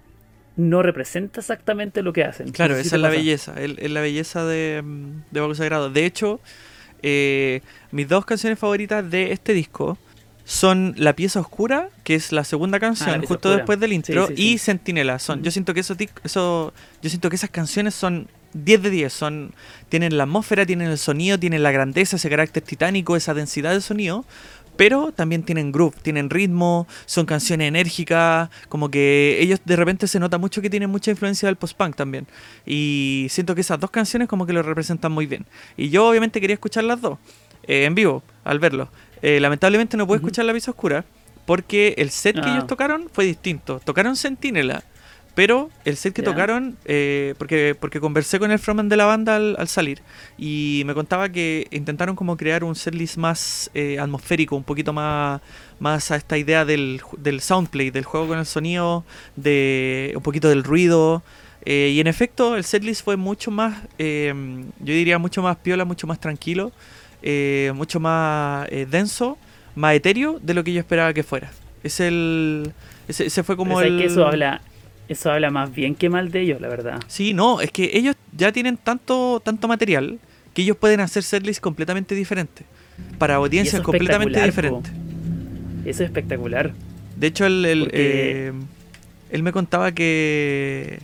no representa exactamente lo que hacen.
Claro, esa es la belleza, es, la belleza de, de Sagrado. De hecho, eh, mis dos canciones favoritas de este disco son La pieza oscura, que es la segunda canción, ah, justo después del intro, y Sentinela. Son, Yo siento que esos eso, yo siento que esas canciones son 10 de 10. Son, tienen la atmósfera, tienen el sonido, tienen la grandeza, ese carácter titánico, esa densidad de sonido pero también tienen groove, tienen ritmo, son canciones enérgicas, como que ellos de repente se nota mucho que tienen mucha influencia del post-punk también. Y siento que esas dos canciones como que lo representan muy bien. Y yo obviamente quería escuchar las dos eh, en vivo, al verlo. Eh, lamentablemente no pude escuchar La Visa Oscura porque el set que ellos ah. tocaron fue distinto. Tocaron Sentinela pero el set que tocaron, eh, porque, porque conversé con el frontman de la banda al, salir y me contaba que intentaron como crear un setlist más eh, atmosférico, un poquito más, más a esta idea del, del soundplay, del juego con el sonido, de un poquito del ruido. Eh, y en efecto, el setlist fue mucho más, yo diría mucho más piola, mucho más tranquilo, mucho más denso, más etéreo de lo que yo esperaba que fuera. Es el, ese, fue como el...
Que eso habla eso habla más bien que mal de ellos, la verdad.
Sí, no, es que ellos ya tienen tanto, tanto material que ellos pueden hacer setlists completamente diferentes. Para audiencias completamente diferentes.
Eso es espectacular.
De hecho, él, eh, él me contaba que,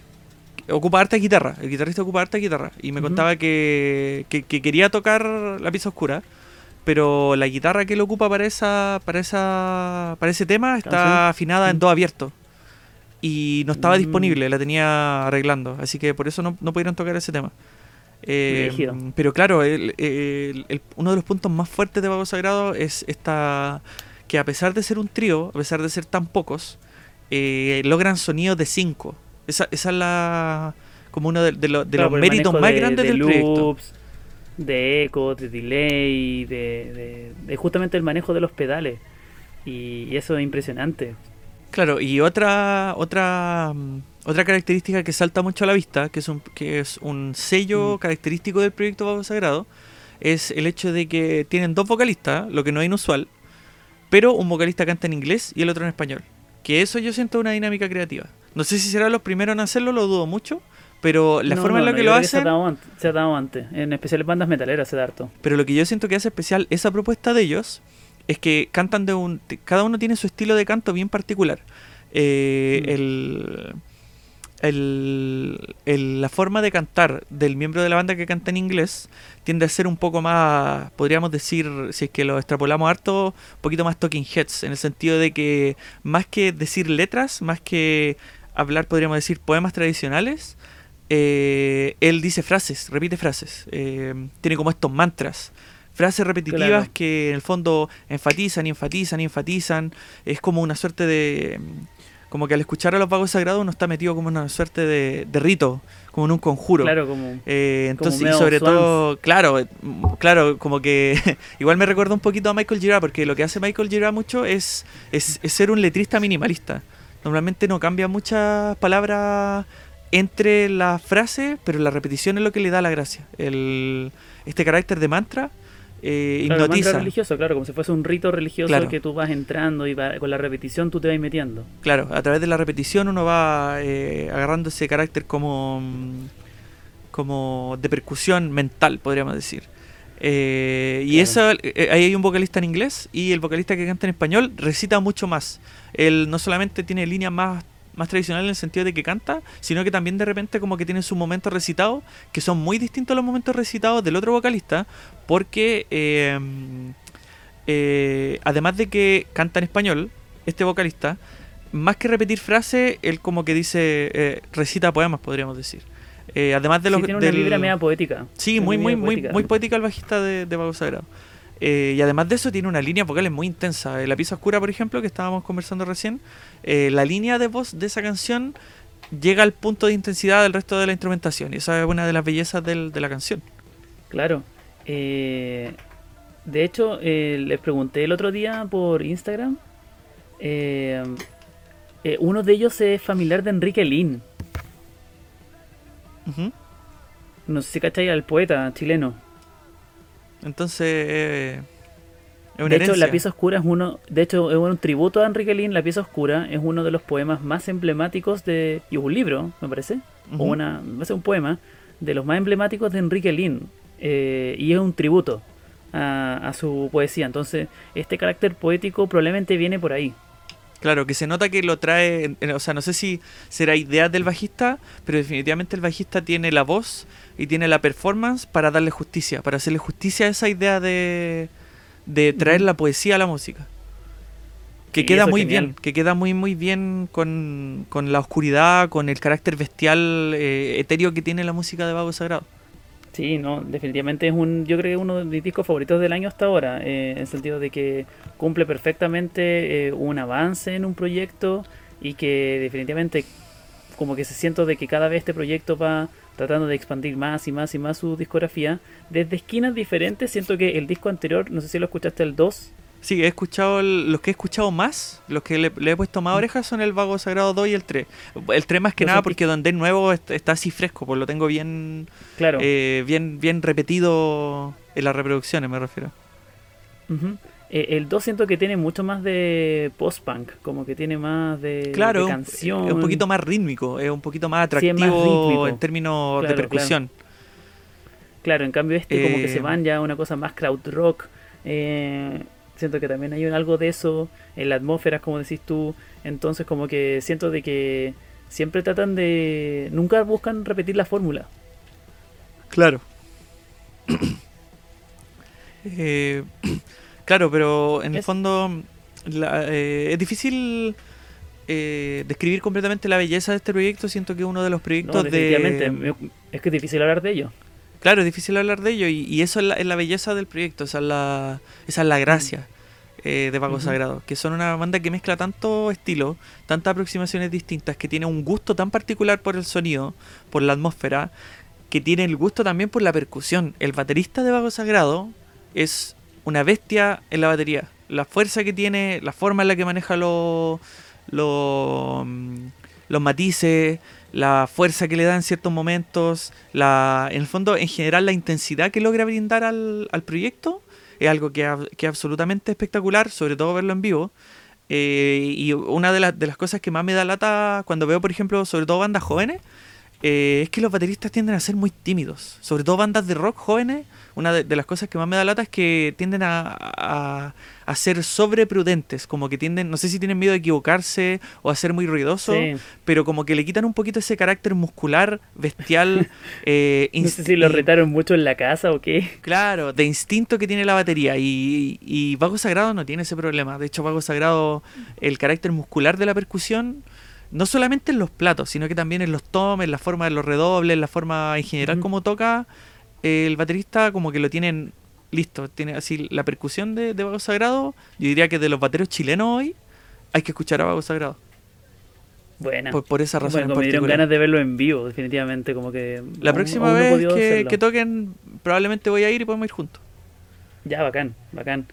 ocupa harta guitarra. El guitarrista ocupa harta guitarra. Y me contaba que, que, quería tocar la pieza oscura. Pero la guitarra que él ocupa para esa, para esa, para ese tema está afinada en do abierto y no estaba mm. disponible, la tenía arreglando, así que por eso no, no pudieron tocar ese tema. Eh, pero claro, uno de los puntos más fuertes de Vago Sagrado es esta que a pesar de ser un trío, a pesar de ser tan pocos, eh, logran sonidos de 5. Esa, esa, es la como uno de, los méritos más grandes del proyecto.
De eco, de delay, de, de, justamente el manejo de los pedales. Y eso es impresionante.
Claro, y otra, otra, otra característica que salta mucho a la vista, que es un, que es un sello mm. característico del proyecto Bajo Sagrado, es el hecho de que tienen dos vocalistas, lo que no es inusual, pero un vocalista canta en inglés y el otro en español. Que eso yo siento una dinámica creativa. No sé si serán los primeros en hacerlo, lo dudo mucho, pero la forma en la que lo hacen...
se, ha dado antes, en especial en bandas metaleras se da harto.
Pero lo que yo siento que hace especial esa propuesta de ellos es que cantan de un... Cada uno tiene su estilo de canto bien particular. Eh, mm. el, la forma de cantar del miembro de la banda que canta en inglés tiende a ser un poco más, podríamos decir, si es que lo extrapolamos harto, un poquito más talking heads, en el sentido de que más que decir letras, más que hablar, podríamos decir, poemas tradicionales, eh, él dice frases, repite frases, eh, tiene como estos mantras frases repetitivas que en el fondo enfatizan y enfatizan y enfatizan. Es como una suerte de... Como que al escuchar a los vagos sagrados uno está metido como una suerte de, rito, como en un conjuro.
Claro, como...
Eh, entonces, y sobre todo, claro, eh, claro, como que igual me recuerda un poquito a Michael Girard, porque lo que hace Michael Girard mucho es, es, es ser un letrista minimalista. Normalmente no cambia muchas palabras entre las frases, pero la repetición es lo que le da la gracia. El, este carácter de mantra eh, hipnotiza.
religioso, claro, como si fuese un rito religioso que tú vas entrando y con la repetición tú te vas metiendo.
Claro, a través de la repetición uno va eh, agarrando ese carácter como, como de percusión mental, podríamos decir. Eh, y eso, eh, ahí hay un vocalista en inglés y el vocalista que canta en español recita mucho más. Él no solamente tiene líneas más más tradicional en el sentido de que canta, sino que también de repente como que tiene sus momentos recitados que son muy distintos a los momentos recitados del otro vocalista, porque eh, eh, además de que canta en español, este vocalista, más que repetir frases, él como que dice, recita poemas, podríamos decir. Eh, además de
Sí,
los
tiene una
del-
vibra media poética.
Sí, muy, muy,
poética.
muy poética el bajista de, de Vago Sagrado. Eh, y además de eso tiene una línea vocales muy intensa. En La pieza oscura, por ejemplo, que estábamos conversando recién, eh, la línea de voz de esa canción llega al punto de intensidad del resto de la instrumentación. Y esa es una de las bellezas del- de la canción.
Claro. Eh, de hecho, eh, les pregunté el otro día por Instagram. eh, eh, uno de ellos es familiar de Enrique Lin. No sé si cacháis al poeta chileno.
Entonces, eh, es una
De hecho. La pieza oscura es uno. De hecho, es un tributo a Enrique Lin. La pieza oscura es uno de los poemas más emblemáticos de. Y es un libro, me parece. O
Ujú.
una. Va a ser un poema. De los más emblemáticos de Enrique Lin. eh, y es un tributo a, a su poesía. Entonces, este carácter poético probablemente viene por ahí.
Claro, que se nota que lo trae, o sea, no sé si será idea del bajista, pero definitivamente el bajista tiene la voz y tiene la performance para darle justicia, para hacerle justicia a esa idea de, de traer la poesía a la música. Que
Sí,
queda muy
genial.
bien, que queda muy muy bien con, con la oscuridad, con el carácter bestial, eh, etéreo que tiene la música de Vago Sagrado.
Sí, no, definitivamente es un, yo creo que uno de mis discos favoritos del año hasta ahora, eh, en el sentido de que cumple perfectamente eh, un avance en un proyecto y que definitivamente como que se siento de que cada vez este proyecto va tratando de expandir más y más y más su discografía. Desde esquinas diferentes, siento que el disco anterior, no sé si lo escuchaste el 2,
Sí, he escuchado, los que he escuchado más, los que le, le he puesto más orejas son el Vago Sagrado 2 y el 3. El 3 más que nada
sentí-
porque donde es nuevo est- está así fresco, pues lo tengo bien,
claro.
eh, bien, bien repetido en las reproducciones, me refiero.
Eh, el 2 siento que tiene mucho más de post-punk, como que tiene más de,
Claro,
de canción.
es un poquito más rítmico, es un poquito más
Sí, es más
atractivo en términos de percusión.
Claro, en cambio este como que
Eh,
se van ya a una cosa más crowd rock. eh, siento que también hay un- algo de eso en la atmósfera, como decís tú. Entonces como que siento de que siempre tratan de... Nunca buscan repetir la fórmula.
Claro. Eh, claro, pero en el
Es-
fondo la- eh, es difícil eh, describir completamente la belleza de este proyecto. Siento que es uno de los
No,
proyectos
definitivamente.
de...
Es que es difícil hablar de ello.
Claro, es difícil hablar de ello y, y eso es la, es la belleza del proyecto, esa es la, esa es la gracia eh, de Pago
Ujú.
Sagrado, que son una banda que mezcla tanto estilo, tantas aproximaciones distintas, que tiene un gusto tan particular por el sonido, por la atmósfera, que tiene el gusto también por la percusión. El baterista de Vago Sagrado es una bestia en la batería. La fuerza que tiene, la forma en la que maneja los los mm, los matices, la fuerza que le da en ciertos momentos, la, en el fondo, en general, la intensidad que logra brindar al, al proyecto es algo que, que es absolutamente espectacular, sobre todo verlo en vivo. Eh, y una de, de las cosas que más me da lata cuando veo, por ejemplo, sobre todo bandas jóvenes, eh, es que los bateristas tienden a ser muy tímidos. Sobre todo bandas de rock jóvenes, una de, de las cosas que más me da lata es que tienden a, a, a ser sobreprudentes, como que tienden, no sé si tienen miedo de equivocarse o a ser muy ruidosos,
Sí.
pero como que le quitan un poquito ese carácter muscular, bestial, eh,
No sé si lo
y-
retaron mucho en la casa o qué.
Claro, de instinto que tiene la batería. Y, y Vago Sagrado no tiene ese problema. De hecho, Vago Sagrado, el carácter muscular de la percusión, no solamente en los platos, sino que también en los tomes, la forma de los redobles, la forma en general como toca, eh, el baterista como que lo tienen listo. Tiene así la percusión de, de Vago Sagrado. Yo diría que de los bateros chilenos hoy hay que escuchar a Vago Sagrado.
Buena.
Por, por esa razón
Bueno,
en
me dieron ganas de verlo en vivo, definitivamente. Como que
La
aún-
próxima
aún
vez que toquen, probablemente voy a ir y podemos ir juntos.
Ya, bacán, bacán.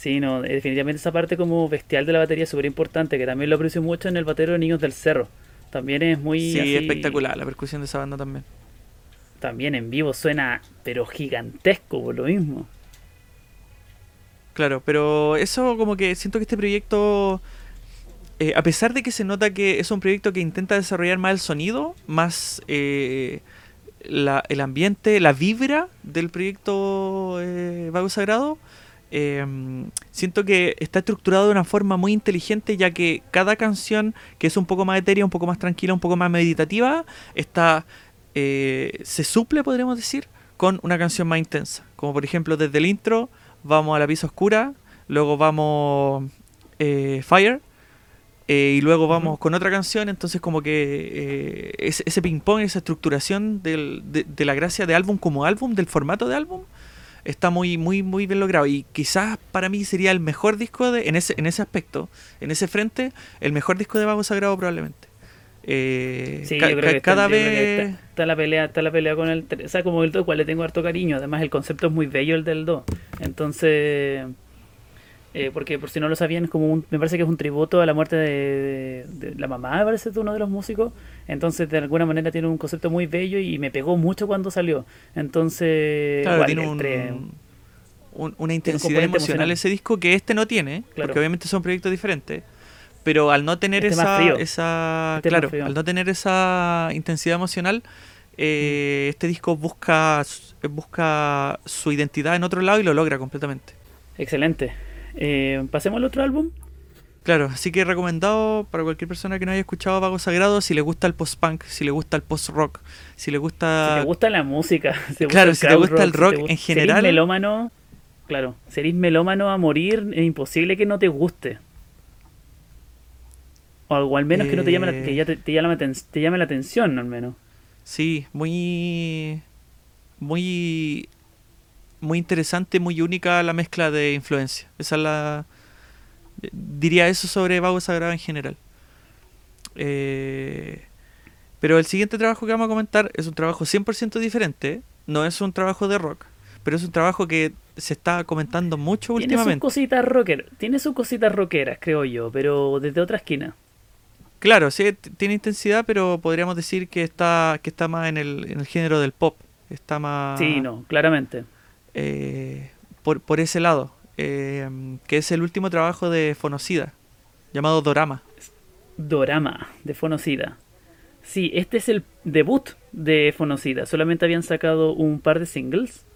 Sí, no, eh, definitivamente esa parte como bestial de la batería es súper importante, que también lo aprecio mucho en el batero de Niños del Cerro. También es muy
Sí,
así-
espectacular la percusión de esa banda también.
También en vivo suena, pero gigantesco por lo mismo.
Claro, pero eso como que siento que este proyecto, eh, a pesar de que se nota que es un proyecto que intenta desarrollar más el sonido, más eh, la- el ambiente, la vibra del proyecto eh, Vago Sagrado, eh, siento que está estructurado de una forma muy inteligente ya que cada canción que es un poco más etérea, un poco más tranquila, un poco más meditativa, está eh, se suple, podríamos decir, con una canción más intensa. Como por ejemplo desde el intro vamos a la pieza oscura, luego vamos eh, Fire, eh, y luego vamos con otra canción, entonces como que eh, ese, ping-pong, esa estructuración de, de, la gracia de álbum como álbum, del formato de álbum, está muy, muy, muy bien logrado. Y quizás para mí sería el mejor disco de, en, ese, en ese aspecto, en ese frente, el mejor disco de Vago Sagrado probablemente.
Eh, sí, yo creo que cada vez está, la pelea está la pelea con el o sea como el 2 cual le tengo harto cariño además el concepto es muy bello el del 2 entonces eh, porque por si no lo sabían, es como me parece que es un tributo a la muerte de, la mamá, me parece, de uno de los músicos. Entonces, de alguna manera tiene un concepto muy bello y me pegó mucho cuando salió. Entonces,
tiene un, una intensidad emocional, ese disco que este no tiene, porque obviamente son proyectos diferentes. Pero al no tener este esa, esa este claro, al no tener esa intensidad emocional, eh, mm. este disco busca busca su identidad en otro lado y lo logra completamente.
Excelente. Eh, pasemos al otro álbum.
Claro, así que recomendado para cualquier persona que no haya escuchado Vago Sagrado, si le gusta el post-punk, si le gusta el post-rock, si le gusta...
Si te gusta la música,
si claro, si te gusta el rock, en general...
melómano, claro, serís melómano a morir, es imposible que no te guste. O, al menos que no te llame, la, que ya te, llame, te llame la atención, al menos.
Sí, muy... Muy muy interesante, muy única la mezcla de influencia. Esa es la. Diría eso sobre Vago Sagrado en general. Eh, pero el siguiente trabajo que vamos a comentar es un trabajo 100% diferente. No es un trabajo de rock, pero es un trabajo que se está comentando mucho últimamente. Tiene sus
cositas rocker, tiene sus cositas rockeras, creo yo, pero desde otra esquina.
Claro, sí, tiene intensidad, pero podríamos decir que está, que está más en el, en el género del pop. Está más.
Sí, no, claramente.
Eh, por, por, ese lado, eh, que es el último trabajo de Fonocida, llamado Dorama.
Dorama, de Fonocida. Sí, este es el debut de Fonocida. Solamente habían sacado un par de singles.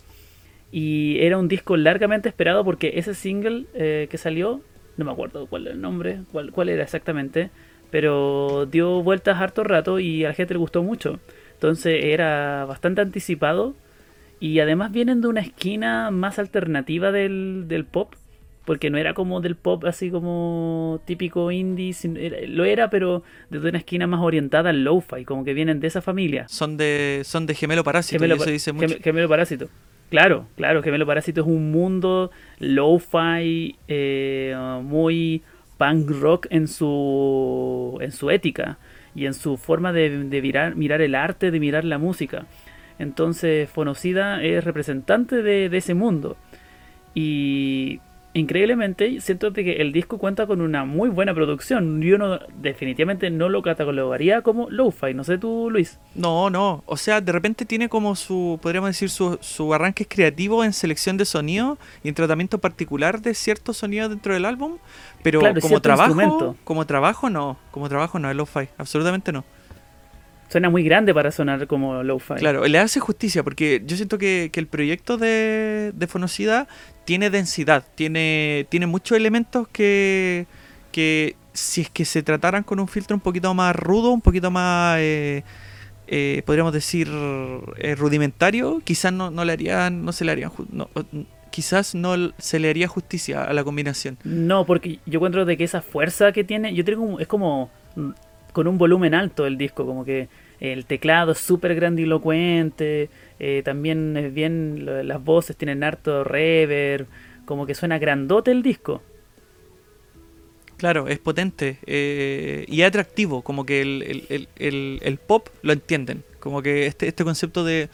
Y era un disco largamente esperado porque ese single eh, que salió, no me acuerdo cuál era el nombre, cuál, cuál era exactamente, pero dio vueltas harto rato y a la gente le gustó mucho. Entonces era bastante anticipado y además vienen de una esquina más alternativa del, del pop, porque no era como del pop así como típico indie, lo era, pero desde una esquina más orientada al lo-fi, como que vienen de esa familia.
Son de, son de gemelo parásito,
gemelo, eso dice mucho. Gemelo parásito. Claro, claro, Gemelo Parásito es un mundo lo-fi eh, muy punk rock en su, en su ética y en su forma de, de mirar, mirar el arte, de mirar la música. Entonces Fonocida es representante de, ese mundo. Y increíblemente siento que el disco cuenta con una muy buena producción. Yo no, definitivamente no lo catalogaría como lo-fi. No sé tú, Luis.
No, no. O sea, de repente tiene como su, podríamos decir, su, su arranque creativo en selección de sonido y en tratamiento particular de ciertos sonidos dentro del álbum. Pero como trabajo, como trabajo no. Como trabajo no es lo-fi. Absolutamente no.
Suena muy grande para sonar como lo-fi.
Claro, le hace justicia porque yo siento que, el proyecto de, de Fonocida tiene densidad, tiene, tiene muchos elementos que, que si es que se trataran con un filtro un poquito más rudo, un poquito más, eh, eh, podríamos decir, eh, rudimentario, quizás no, no, le harían, no se le harían, no, quizás no se le haría justicia a la combinación.
No, porque yo encuentro de que esa fuerza que tiene, yo tengo es como con un volumen alto el disco, como que el teclado es súper grandilocuente, eh, también es bien, las voces tienen harto reverb, como que suena grandote el disco.
Claro, es potente eh, y atractivo, como que el, pop lo entienden, como que este, este concepto de,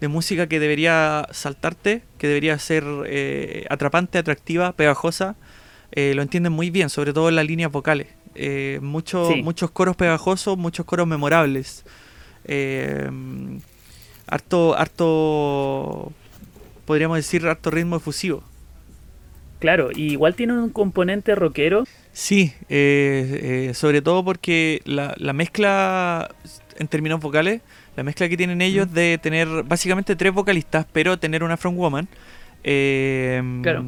música que debería saltarte, que debería ser eh, atrapante, atractiva, pegajosa, lo entienden muy bien, sobre todo en las líneas vocales. Muchos muchos coros pegajosos, muchos coros memorables. Eh, harto, harto, podríamos decir, harto ritmo efusivo.
Claro, igual tiene un componente rockero.
Sí, eh, eh, sobre todo porque la, la, mezcla, en términos vocales, la mezcla que tienen ellos de tener básicamente tres vocalistas, pero tener una frontwoman. Eh, claro.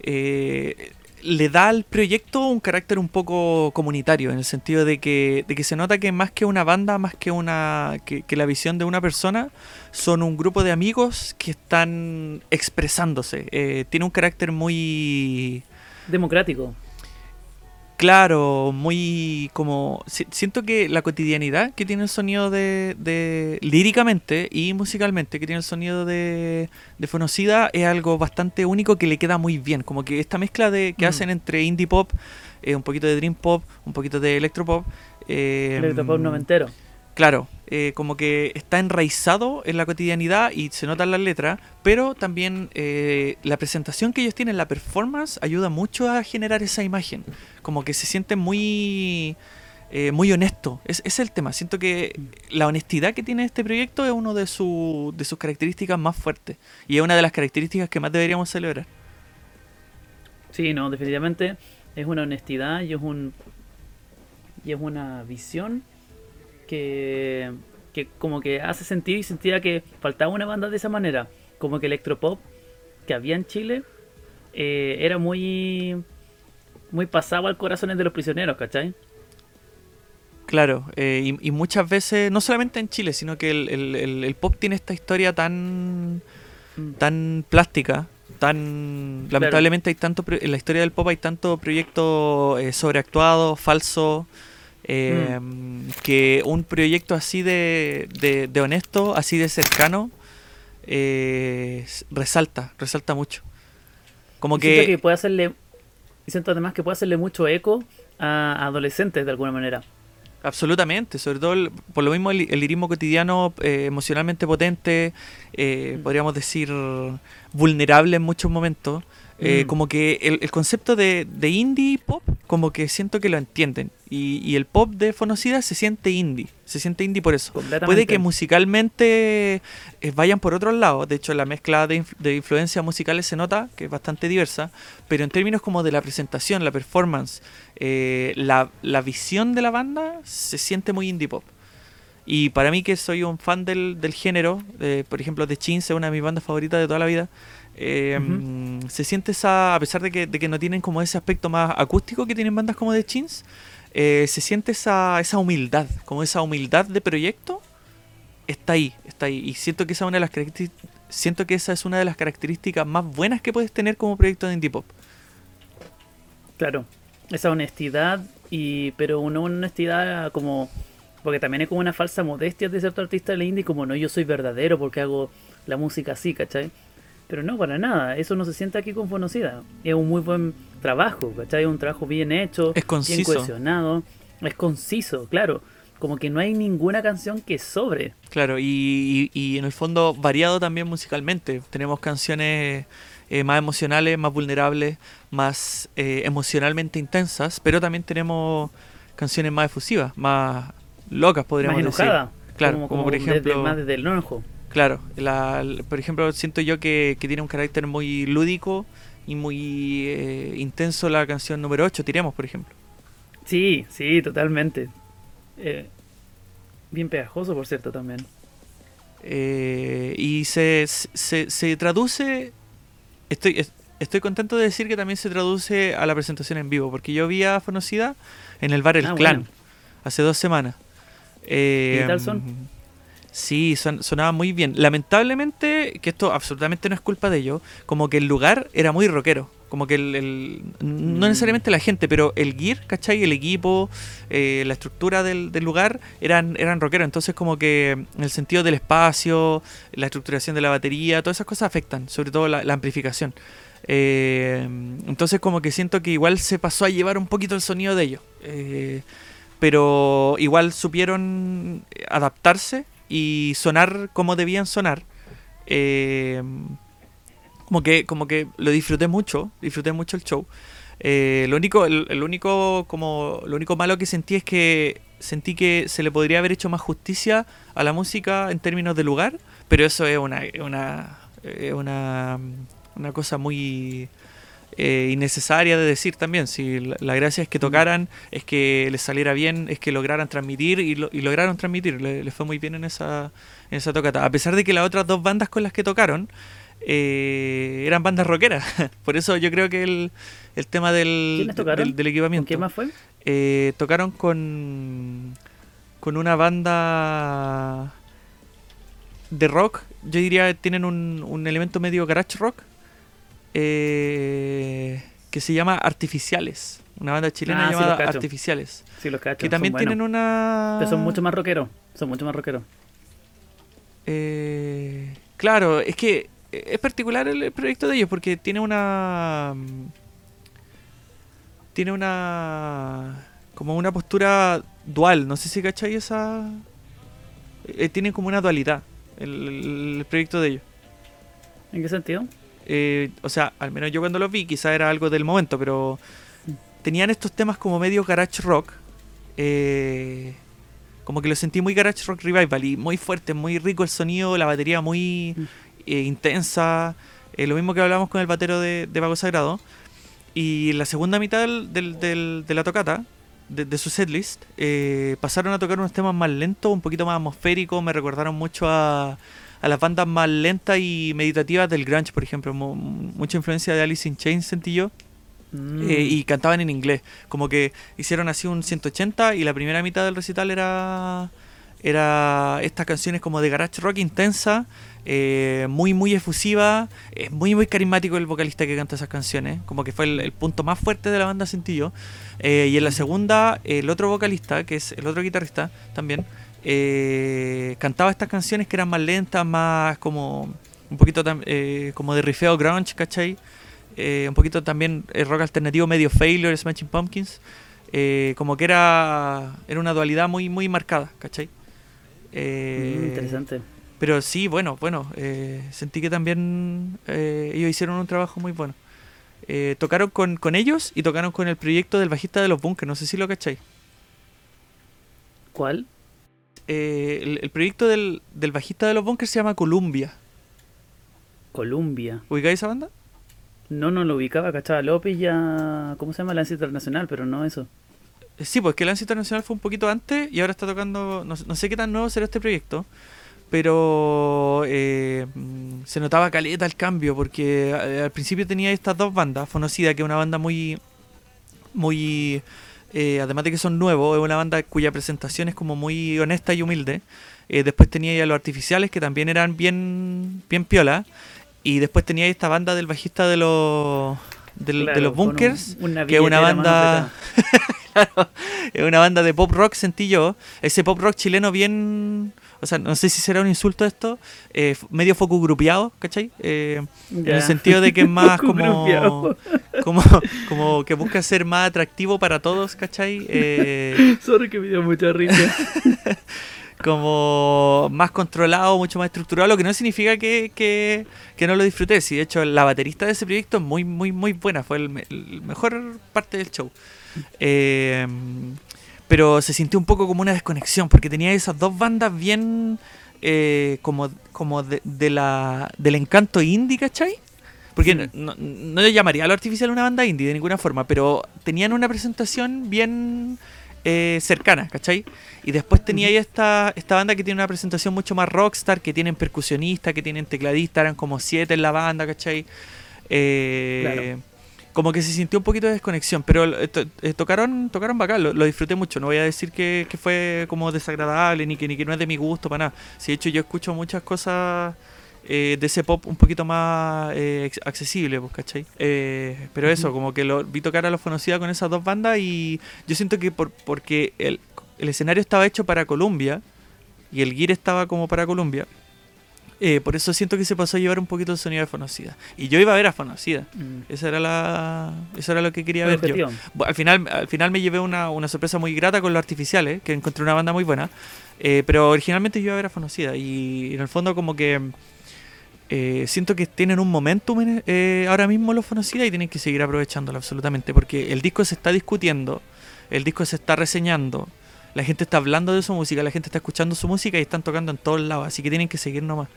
Eh, le da al proyecto un carácter un poco comunitario, en el sentido de que, se nota que más que una banda, más que una que, la visión de una persona, son un grupo de amigos que están expresándose. Eh, tiene un carácter muy
democrático.
Claro, muy como... siento que la cotidianidad que tiene el sonido de, de... líricamente y musicalmente que tiene el sonido de, de Fonocida es algo bastante único que le queda muy bien. Como que esta mezcla de que mm. hacen entre indie pop, eh, un poquito de dream pop, un poquito de electropop.
Eh, electropop noventero.
Claro, eh, como que está enraizado en la cotidianidad y se nota en las letras, pero también eh, la presentación que ellos tienen, la performance, ayuda mucho a generar esa imagen. Como que se siente muy, eh, muy honesto. Es, el tema. Siento que la honestidad que tiene este proyecto es una de, de sus características más fuertes y es una de las características que más deberíamos celebrar.
Sí, no, definitivamente es una honestidad y es un y es una visión que, como que hace sentido y sentía que faltaba una banda de esa manera. Como que electropop que había en Chile eh, era muy muy pasado al corazón de los prisioneros, ¿cachai?
Claro, eh, y, muchas veces, no solamente en Chile, sino que el, pop tiene esta historia tan, mm. tan plástica, tan... Lamentablemente hay tanto, en la historia del pop hay tanto proyecto eh, sobreactuado, falso, eh, que un proyecto así de, de, honesto, así de cercano, eh, resalta, resalta mucho.
Como que... que puede hacerle, siento además que puede hacerle mucho eco a adolescentes de alguna manera.
Absolutamente, sobre todo por lo mismo el, lirismo cotidiano eh, emocionalmente potente, mm. podríamos decir vulnerable en muchos momentos, mm. como que el, el concepto de, de, indie pop, como que siento que lo entienden. Y, el pop de Fonocida se siente indie, se siente indie por eso. Puede que musicalmente eh, vayan por otros lados, de hecho la mezcla de, de, influencias musicales se nota que es bastante diversa, pero en términos como de la presentación, la performance, eh, la, visión de la banda se siente muy indie pop. Y para mí que soy un fan del, género, por ejemplo de Chins es una de mis bandas favoritas de toda la vida, eh, se siente esa, a pesar de que, de que, no tienen como ese aspecto más acústico que tienen bandas como The Chins, eh, se siente esa, esa humildad, como esa humildad de proyecto, está ahí, está ahí. Y siento que esa, una de las siento que esa es una de las características más buenas que puedes tener como proyecto de indie pop.
Claro, esa honestidad, y pero una honestidad como... Porque también es como una falsa modestia de cierto artista de indie, como no, yo soy verdadero porque hago la música así, ¿cachai? Pero no, para nada. Eso no se siente aquí con Fonocida. Es un muy buen trabajo, ¿cachai? Es un trabajo bien hecho,
es conciso.
bien cohesionado. Es conciso, claro. Como que no hay ninguna canción que sobre.
Claro, y, y, en el fondo variado también musicalmente. Tenemos canciones eh, más emocionales, más vulnerables, más eh, emocionalmente intensas, pero también tenemos canciones más efusivas, más locas, podríamos más decir. Claro, como, por ejemplo.
más desde el enojo.
Claro, la, por ejemplo, siento yo que, tiene un carácter muy lúdico y muy eh, intenso la canción número 8, Tiremos, por ejemplo.
Sí, sí, totalmente. Eh, bien pegajoso, por cierto, también.
Eh, y se, se, se, traduce, estoy, estoy contento de decir que también se traduce a la presentación en vivo, porque yo vi a Fonocida en el bar El ah, Clan hace dos semanas.
¿Qué tal son?
Sí, sonaba muy bien. Lamentablemente, que esto absolutamente no es culpa de ellos, como que el lugar era muy rockero. Como que el, no mm. necesariamente la gente, pero el gear, ¿cachai? El equipo, eh, la estructura del, lugar eran, eran rockeros. Entonces como que en el sentido del espacio, la estructuración de la batería, todas esas cosas afectan, sobre todo la, amplificación. Eh, entonces como que siento que igual se pasó a llevar un poquito el sonido de ellos. Eh, pero igual supieron adaptarse y sonar como debían sonar. Eh, como que como que lo disfruté mucho, disfruté mucho el show. Eh, lo único el, único como lo único malo que sentí es que sentí que se le podría haber hecho más justicia a la música en términos de lugar, pero eso es una una una, una cosa muy eh, innecesaria de decir también. Si la, gracia es que tocaran, es que les saliera bien, es que lograran transmitir y, y lograron transmitir. Les le fue muy bien en esa, en esa tocata. A pesar de que las otras dos bandas con las que tocaron eh, eran bandas rockeras. Por eso yo creo que el, el tema del, del, equipamiento.
¿Qué más fue?
Eh, tocaron con, con una banda de rock. Yo diría que tienen un, un elemento medio garage rock eh, que se llama Artificiales. Una banda chilena
Ah,
llamada. Artificiales.
Sí, los cacho.
Que también
son
tienen
buenos.
una...
Pero son mucho más rockeros. Son mucho más rockeros.
Eh, claro, es que es particular el, proyecto de ellos porque tiene una... mm, Tiene una... Como una postura dual. No sé si cachai esa... eh, tiene como una dualidad el, el proyecto de ellos.
¿En qué sentido?
Eh, o sea, al menos yo cuando los vi, quizá era algo del momento, pero tenían estos temas como medio garage rock. eh, como que lo sentí muy garage rock revival y muy fuerte, muy rico el sonido, la batería muy eh, intensa. lo mismo que hablamos con el batero de, de Vago Sagrado. Y la segunda mitad de la tocata, de, de su setlist, pasaron a tocar unos temas más lentos, un poquito más atmosféricos. Me recordaron mucho a, a las bandas más lentas y meditativas del grunge, por ejemplo. Mu- mucha influencia de Alice in Chains sentí yo.
Mm.
eh, y cantaban en inglés. Como que hicieron así un 180 y la primera mitad del recital era era estas canciones como de garage rock intensa, eh, muy muy efusiva, es muy muy carismático el vocalista que canta esas canciones, como que fue el, el punto más fuerte de la banda sentí yo. Eh, y en la segunda el otro vocalista, que es el otro guitarrista también, eh, cantaba estas canciones que eran más lentas, más como un poquito eh, como de rifeo grunge, ¿cachai? Eh, un poquito también eh, rock alternativo medio Failure, Smashing Pumpkins. como que era era una dualidad muy muy marcada, ¿cachai?
Mm, interesante.
Pero sí, bueno, bueno, sentí que también ellos hicieron un trabajo muy bueno. Tocaron con, con ellos y tocaron con el proyecto del bajista de los bunkers, no sé si lo cachai.
¿Cuál?
Eh, el, el proyecto del, del bajista de los bunkers se llama Columbia.
Columbia.
¿Ubicáis esa banda?
No, no lo ubicaba, cachaba López ya. ¿Cómo se llama? Lanza Internacional, pero no eso.
Eh, Sí, pues que Lance Internacional fue un poquito antes y ahora está tocando, no, no sé qué tan nuevo será este proyecto, pero eh, mm, se notaba caleta el cambio porque al principio tenía estas dos bandas, Fonocida, que es una banda muy, muy, eh, además de que son nuevos, es una banda cuya presentación es como muy honesta y humilde. Eh, después tenía ya los artificiales que también eran bien, bien piola. Y después tenía esta banda del bajista de los, del- de los
un-
bunkers, que es una banda. Claro, es una banda de pop rock, sentí yo. Ese pop rock chileno bien. O sea, no sé si será un insulto esto. eh, medio foco grupeado, ¿cachai? Eh, en el sentido de que es más como, como. Como que busca ser más atractivo para todos, ¿cachai? Eh,
Sorry que me dio mucha risa.
como más controlado, mucho más estructurado, lo que no significa que, que, que no lo disfruté. Sí, de hecho, la baterista de ese proyecto es muy, muy, muy buena. Fue el, el mejor parte del show. Eh, pero se sintió un poco como una desconexión, porque tenía esas dos bandas bien eh, como, como de, de la, del encanto indie, ¿cachai? Porque
Mm.
no, no le llamaría a lo artificial una banda indie de ninguna forma, pero tenían una presentación bien eh, cercana, ¿cachai? Y después tenía ahí esta, esta banda que tiene una presentación mucho más rockstar, que tienen percusionistas, que tienen tecladistas, eran como siete en la banda, ¿cachai? Eh,
Claro.
Como que se sintió un poquito de desconexión, pero eh, eh, tocaron tocaron bacán, lo, lo disfruté mucho. No voy a decir que, que fue como desagradable ni que, ni que no es de mi gusto para nada. Si de hecho yo escucho muchas cosas eh, de ese pop un poquito más eh, accesible, pues, ¿cachai? Eh, pero eso, como que lo vi tocar a los Fonocida con esas dos bandas y yo siento que por, porque el, el escenario estaba hecho para Columbia y el gear estaba como para Columbia, eh, por eso siento que se pasó a llevar un poquito el sonido de Fonocida. Y yo iba a ver a Fonocida.
Mm.
Esa era la, eso era lo que quería ver yo. Al final, al final me llevé una, una sorpresa muy grata con los artificiales, que encontré una banda muy buena. eh, pero originalmente yo iba a ver a Fonocida. Y en el fondo como que eh, siento que tienen un momentum en- eh, ahora mismo los Fonocida y tienen que seguir aprovechándolo absolutamente. Porque el disco se está discutiendo, el disco se está reseñando, la gente está hablando de su música, la gente está escuchando su música y están tocando en todos lados. Así que tienen que seguir nomás.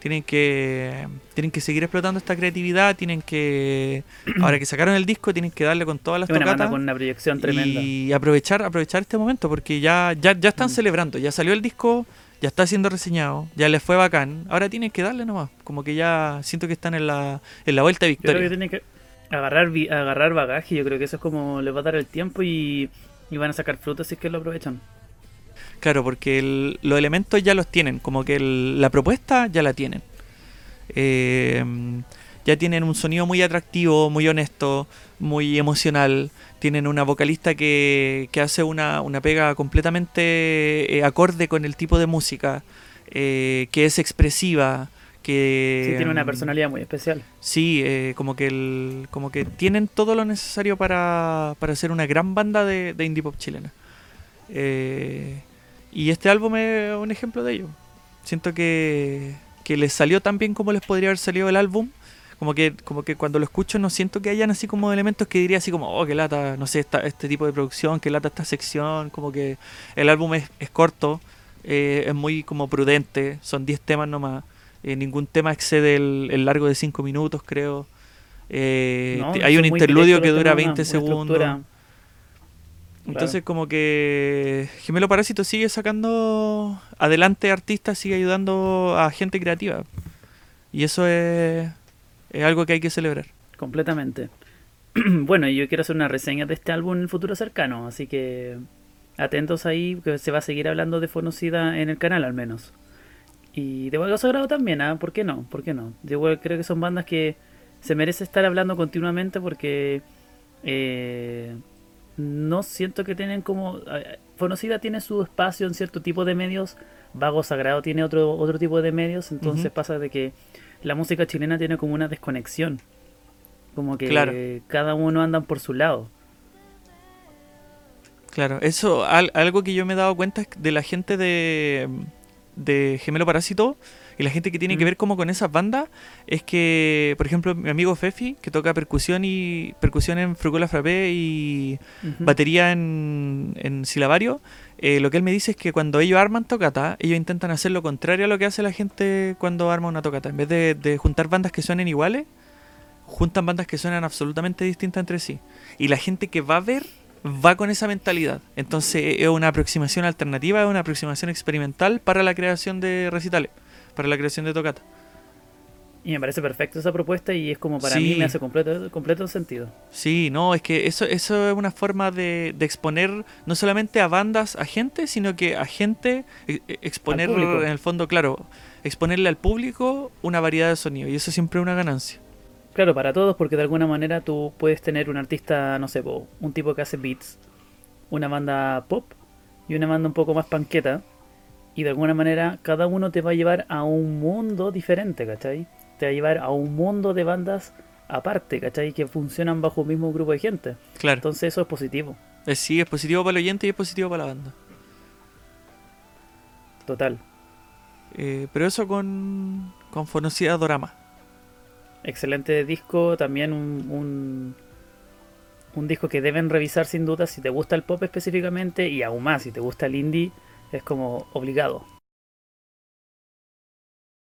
Tienen que, tienen que seguir explotando esta creatividad, tienen que, ahora que sacaron el disco, tienen que darle con todas las
Es una
tocatas
con una proyección tremenda.
y aprovechar, aprovechar este momento, porque ya, ya, ya están
Mm.
celebrando, ya salió el disco, ya está siendo reseñado, ya les fue bacán, ahora tienen que darle nomás, como que ya siento que están en la, en la vuelta de
Yo creo
victoria.
que tienen que agarrar, agarrar bagaje. Yo creo que eso es como les va a dar el tiempo y, y van a sacar frutos si es que lo aprovechan.
Claro, porque los elementos ya los tienen, como que la propuesta ya la tienen. Eh, ya tienen un sonido muy atractivo, muy honesto, muy emocional. Tienen una vocalista que, que hace una, una pega completamente eh, acorde con el tipo de música, eh, que es expresiva, que...
Sí, tiene una personalidad muy especial.
Sí, eh, como, que el, como que tienen todo lo necesario para, para ser una gran banda de, de indie pop chilena. y este álbum es un ejemplo de ello. Siento que, que les salió tan bien como les podría haber salido el álbum como que, como que cuando lo escucho no siento que hayan así como elementos que diría así como, oh, que lata, no sé, esta, este tipo de producción, que lata esta sección, como que el álbum es, es corto, eh, es muy como prudente, son 10 temas nomás, eh, ningún tema excede el, largo de 5 minutos, creo. Eh, hay un interludio que dura 20 segundos. Entonces como que Gemelo Parásito sigue sacando adelante artistas, sigue ayudando a gente creativa. Y eso es, es algo que hay que celebrar.
Completamente. bueno, y yo quiero hacer una reseña de este álbum en el futuro cercano, así que atentos ahí, que se va a seguir hablando de Fonocida en el canal al menos. Y de Hueco Sagrado también, ¿ah? ¿Por qué no? ¿Por qué no? Yo creo que son bandas que se merece estar hablando continuamente porque eh, no siento que tienen como... Fonocida tiene su espacio en cierto tipo de medios, Vago Sagrado tiene otro, otro tipo de medios, entonces pasa de que la música chilena tiene como una desconexión. Como que cada uno anda por su lado.
Claro, eso, algo que yo me he dado cuenta de la gente de, de Gemelo Parásito y la gente que tiene que mm. ver como con esas bandas es que, por ejemplo, mi amigo Fefi, que toca percusión y percusión en Frucola Frappé y batería en, en Silabario, eh, lo que él me dice es que cuando ellos arman tocata, ellos intentan hacer lo contrario a lo que hace la gente cuando arma una tocata. En vez de, juntar bandas que suenen iguales, juntan bandas que suenan absolutamente distintas entre sí. Y la gente que va a ver va con esa mentalidad. Entonces es una aproximación alternativa, es una aproximación experimental para la creación de recitales, para la creación de tocata.
Y me parece perfecto esa propuesta y es como para mí me hace completo, completo sentido.
Sí, no, es que eso, eso es una forma de, exponer no solamente a bandas, a gente, sino que a gente, e, e, exponer en el fondo, claro, exponerle al público una variedad de sonido y eso siempre es una ganancia.
Claro, para todos, porque de alguna manera tú puedes tener un artista, no sé, un tipo que hace beats, una banda pop y una banda un poco más panqueta. Y de alguna manera cada uno te va a llevar a un mundo diferente, ¿cachai? te va a llevar a un mundo de bandas aparte, ¿cachai? Que funcionan bajo un mismo grupo de gente.
Claro.
Entonces eso es positivo.
Eh, sí, es positivo para el oyente y es positivo para la banda.
Total.
Eh, pero eso con, con Fonocidad Dorama.
Excelente disco, también un, un, disco que deben revisar sin duda si te gusta el pop específicamente y aún más si te gusta el indie, es como obligado.